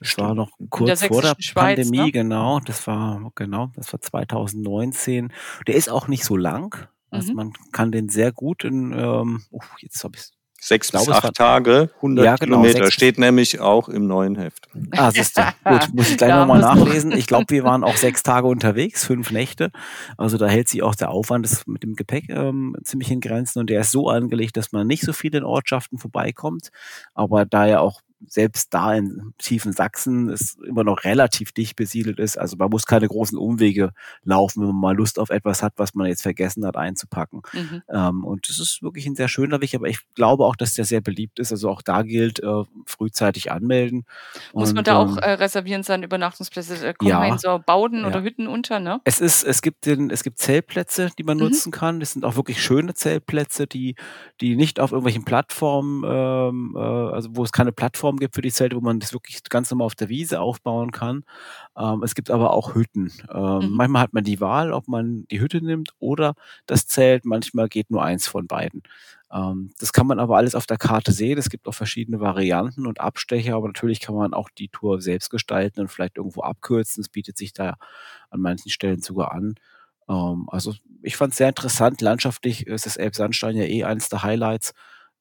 S3: Das Stimmt. war noch kurz der vor der Schweiz, Pandemie, ne? genau. Das war, genau, das war 2019. Der ist auch nicht so lang. Also mhm. man kann den sehr gut in, ähm, oh, jetzt habe ich
S4: Sechs bis acht Tage, 100 ja, genau, Kilometer, steht nämlich auch im neuen Heft.
S3: Ah, siehst du. Gut, muss ich gleich ja, nochmal nachlesen. Ich glaube, wir waren auch sechs Tage unterwegs, fünf Nächte. Also da hält sich auch der Aufwand mit dem Gepäck ähm, ziemlich in Grenzen und der ist so angelegt, dass man nicht so viel in Ortschaften vorbeikommt. Aber da ja auch selbst da in tiefen Sachsen es immer noch relativ dicht besiedelt ist. Also man muss keine großen Umwege laufen, wenn man mal Lust auf etwas hat, was man jetzt vergessen hat einzupacken. Mhm. Ähm, und das ist wirklich ein sehr schöner Weg, aber ich glaube auch, dass der sehr beliebt ist. Also auch da gilt, äh, frühzeitig anmelden.
S2: Muss und, man da auch ähm, äh, reservieren seine Übernachtungsplätze? Äh, kommen ja, in so Bauden ja. oder Hütten unter, ne?
S3: Es ist, es gibt den, es gibt Zeltplätze, die man mhm. nutzen kann. Das sind auch wirklich schöne Zeltplätze, die, die nicht auf irgendwelchen Plattformen, ähm, äh, also wo es keine Plattform Plattform gibt für die Zelte, wo man das wirklich ganz normal auf der Wiese aufbauen kann. Ähm, es gibt aber auch Hütten. Ähm, mhm. Manchmal hat man die Wahl, ob man die Hütte nimmt oder das Zelt. Manchmal geht nur eins von beiden. Ähm, das kann man aber alles auf der Karte sehen. Es gibt auch verschiedene Varianten und Abstecher, aber natürlich kann man auch die Tour selbst gestalten und vielleicht irgendwo abkürzen. Es bietet sich da an manchen Stellen sogar an. Ähm, also ich fand es sehr interessant. Landschaftlich ist das Elbsandstein ja eh eines der Highlights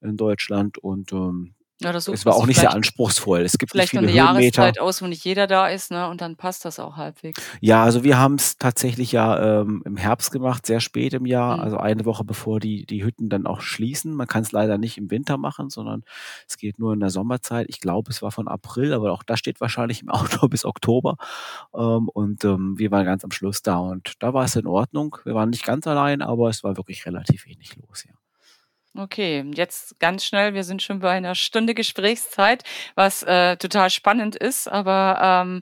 S3: in Deutschland und ähm, ja, das es war auch nicht sehr anspruchsvoll. Es gibt
S2: vielleicht
S3: nicht viele
S2: eine Höhenmeter. Jahreszeit aus, wo nicht jeder da ist, ne? Und dann passt das auch halbwegs.
S3: Ja, also wir haben es tatsächlich ja ähm, im Herbst gemacht, sehr spät im Jahr, mhm. also eine Woche bevor die die Hütten dann auch schließen. Man kann es leider nicht im Winter machen, sondern es geht nur in der Sommerzeit. Ich glaube, es war von April, aber auch da steht wahrscheinlich im Auto bis Oktober. Ähm, und ähm, wir waren ganz am Schluss da und da war es in Ordnung. Wir waren nicht ganz allein, aber es war wirklich relativ wenig los, ja.
S2: Okay, jetzt ganz schnell. Wir sind schon bei einer Stunde Gesprächszeit, was äh, total spannend ist. Aber ähm,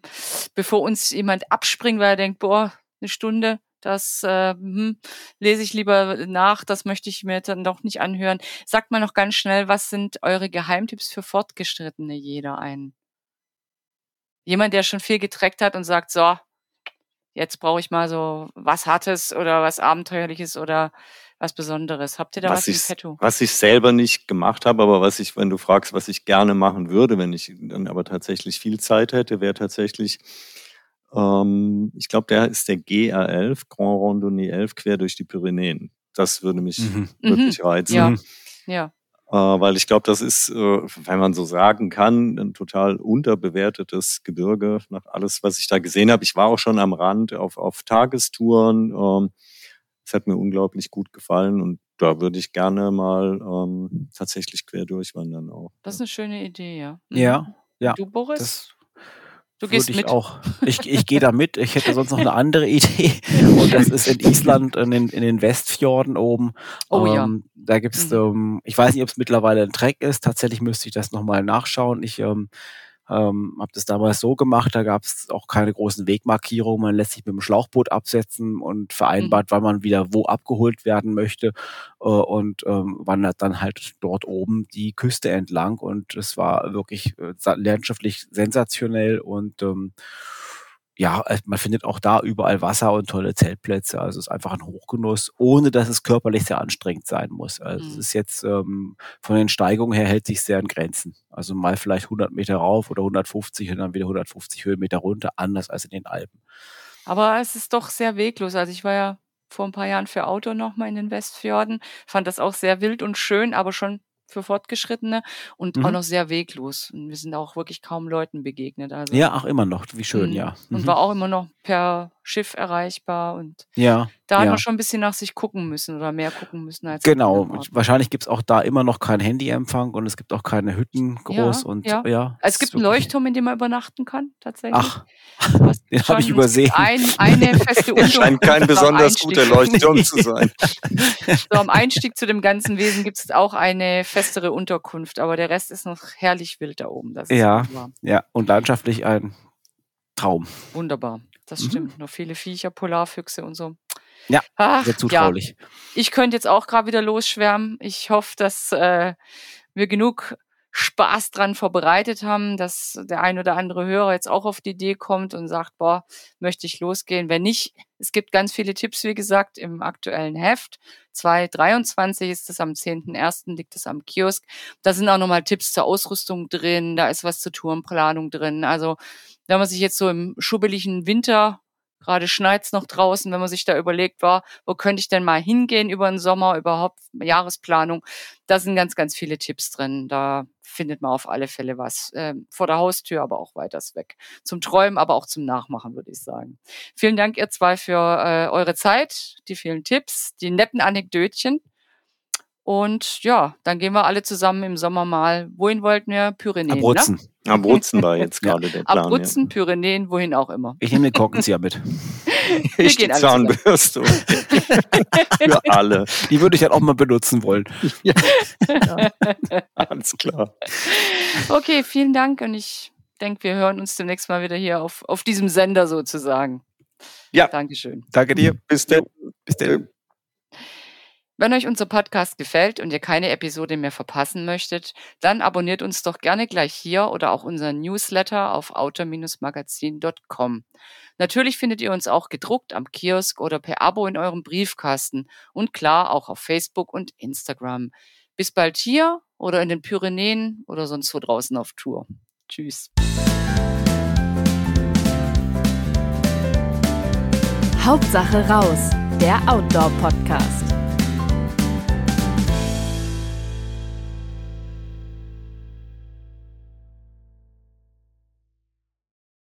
S2: bevor uns jemand abspringt, weil er denkt, boah, eine Stunde, das äh, hm, lese ich lieber nach, das möchte ich mir dann doch nicht anhören. Sagt mal noch ganz schnell, was sind eure Geheimtipps für Fortgeschrittene jeder ein? Jemand, der schon viel getreckt hat und sagt, so, jetzt brauche ich mal so was Hartes oder was Abenteuerliches oder was Besonderes. Habt ihr da was, was
S4: ich,
S2: im Petto?
S4: Was ich selber nicht gemacht habe, aber was ich, wenn du fragst, was ich gerne machen würde, wenn ich dann aber tatsächlich viel Zeit hätte, wäre tatsächlich, ähm, ich glaube, der ist der GR11, Grand Randonnée 11, quer durch die Pyrenäen. Das würde mich mhm. wirklich mhm. reizen.
S2: Ja. ja.
S4: Äh, weil ich glaube, das ist, äh, wenn man so sagen kann, ein total unterbewertetes Gebirge nach alles, was ich da gesehen habe. Ich war auch schon am Rand auf, auf Tagestouren. Ähm, es hat mir unglaublich gut gefallen und da würde ich gerne mal ähm, tatsächlich quer durchwandern auch.
S2: Das ist eine schöne Idee, ja.
S3: Mhm. Ja, ja.
S2: Du, Boris? Das
S3: du gehst ich mit. Auch. Ich, ich gehe da mit. Ich hätte sonst noch eine andere Idee. Und das ist in Island, in den, in den Westfjorden oben.
S2: Oh ja.
S3: Ähm, da gibt's, mhm. ähm, ich weiß nicht, ob es mittlerweile ein Track ist. Tatsächlich müsste ich das nochmal nachschauen. Ich ähm, ähm, habe das damals so gemacht, da gab es auch keine großen Wegmarkierungen. Man lässt sich mit dem Schlauchboot absetzen und vereinbart, mhm. wann man wieder wo abgeholt werden möchte äh, und ähm, wandert dann halt dort oben die Küste entlang. Und es war wirklich äh, landschaftlich sensationell und ähm, ja, man findet auch da überall Wasser und tolle Zeltplätze. Also es ist einfach ein Hochgenuss, ohne dass es körperlich sehr anstrengend sein muss. Also mhm. es ist jetzt ähm, von den Steigungen her hält sich sehr in Grenzen. Also mal vielleicht 100 Meter rauf oder 150 und dann wieder 150 Höhenmeter runter, anders als in den Alpen.
S2: Aber es ist doch sehr weglos. Also ich war ja vor ein paar Jahren für Auto nochmal in den Westfjorden, fand das auch sehr wild und schön, aber schon für Fortgeschrittene und mhm. auch noch sehr weglos. Und wir sind auch wirklich kaum Leuten begegnet. Also,
S3: ja, auch immer noch, wie schön,
S2: mhm.
S3: ja.
S2: Mhm. Und war auch immer noch per Schiff erreichbar und
S3: ja,
S2: da
S3: hat
S2: man schon ein bisschen nach sich gucken müssen oder mehr gucken müssen als
S3: Genau, wahrscheinlich gibt es auch da immer noch keinen Handyempfang und es gibt auch keine Hütten groß
S2: ja,
S3: und
S2: ja.
S3: ja
S2: also es gibt einen Leuchtturm, in dem man übernachten kann, tatsächlich.
S3: Ach, den habe ich übersehen.
S2: Ein, eine feste
S4: Unterkunft. Scheint kein besonders guter Leuchtturm zu sein.
S2: so, am Einstieg zu dem ganzen Wesen gibt es auch eine festere Unterkunft, aber der Rest ist noch herrlich wild da oben.
S3: ja, ja, und landschaftlich ein Traum.
S2: Wunderbar. Das mhm. stimmt. Noch viele Viecher, Polarfüchse und so.
S3: Ja, Ach, sehr zutraulich.
S2: Ja. Ich könnte jetzt auch gerade wieder losschwärmen. Ich hoffe, dass äh, wir genug Spaß dran vorbereitet haben, dass der ein oder andere Hörer jetzt auch auf die Idee kommt und sagt, boah, möchte ich losgehen. Wenn nicht, es gibt ganz viele Tipps, wie gesagt, im aktuellen Heft. 2023 ist es am 10.01. liegt es am Kiosk. Da sind auch nochmal Tipps zur Ausrüstung drin, da ist was zur Tourenplanung drin. Also wenn man sich jetzt so im schubbeligen Winter Gerade schneit's noch draußen, wenn man sich da überlegt war, wo könnte ich denn mal hingehen über den Sommer, überhaupt Jahresplanung. Da sind ganz, ganz viele Tipps drin. Da findet man auf alle Fälle was. Äh, vor der Haustür, aber auch weiters weg. Zum Träumen, aber auch zum Nachmachen, würde ich sagen. Vielen Dank, ihr zwei, für äh, eure Zeit, die vielen Tipps, die netten Anekdötchen. Und ja, dann gehen wir alle zusammen im Sommer mal. Wohin wollten wir? Pyrenäen.
S3: Abruzzen.
S4: Ne? Abruzzen war jetzt gerade der Plan.
S2: Abruzzen, ja. Pyrenäen, wohin auch immer.
S3: Ich nehme den Korkenzieher mit.
S4: wir ich die Zahnbürste. Für alle.
S3: Die würde ich dann auch mal benutzen wollen. Ja.
S4: ja. Alles klar.
S2: Okay, vielen Dank und ich denke, wir hören uns demnächst mal wieder hier auf, auf diesem Sender sozusagen.
S4: Ja.
S2: Dankeschön.
S3: Danke dir.
S4: Bis dann. Bis dann.
S2: Wenn euch unser Podcast gefällt und ihr keine Episode mehr verpassen möchtet, dann abonniert uns doch gerne gleich hier oder auch unseren Newsletter auf auto-magazin.com. Natürlich findet ihr uns auch gedruckt am Kiosk oder per Abo in eurem Briefkasten und klar auch auf Facebook und Instagram. Bis bald hier oder in den Pyrenäen oder sonst wo draußen auf Tour. Tschüss.
S1: Hauptsache raus, der Outdoor-Podcast.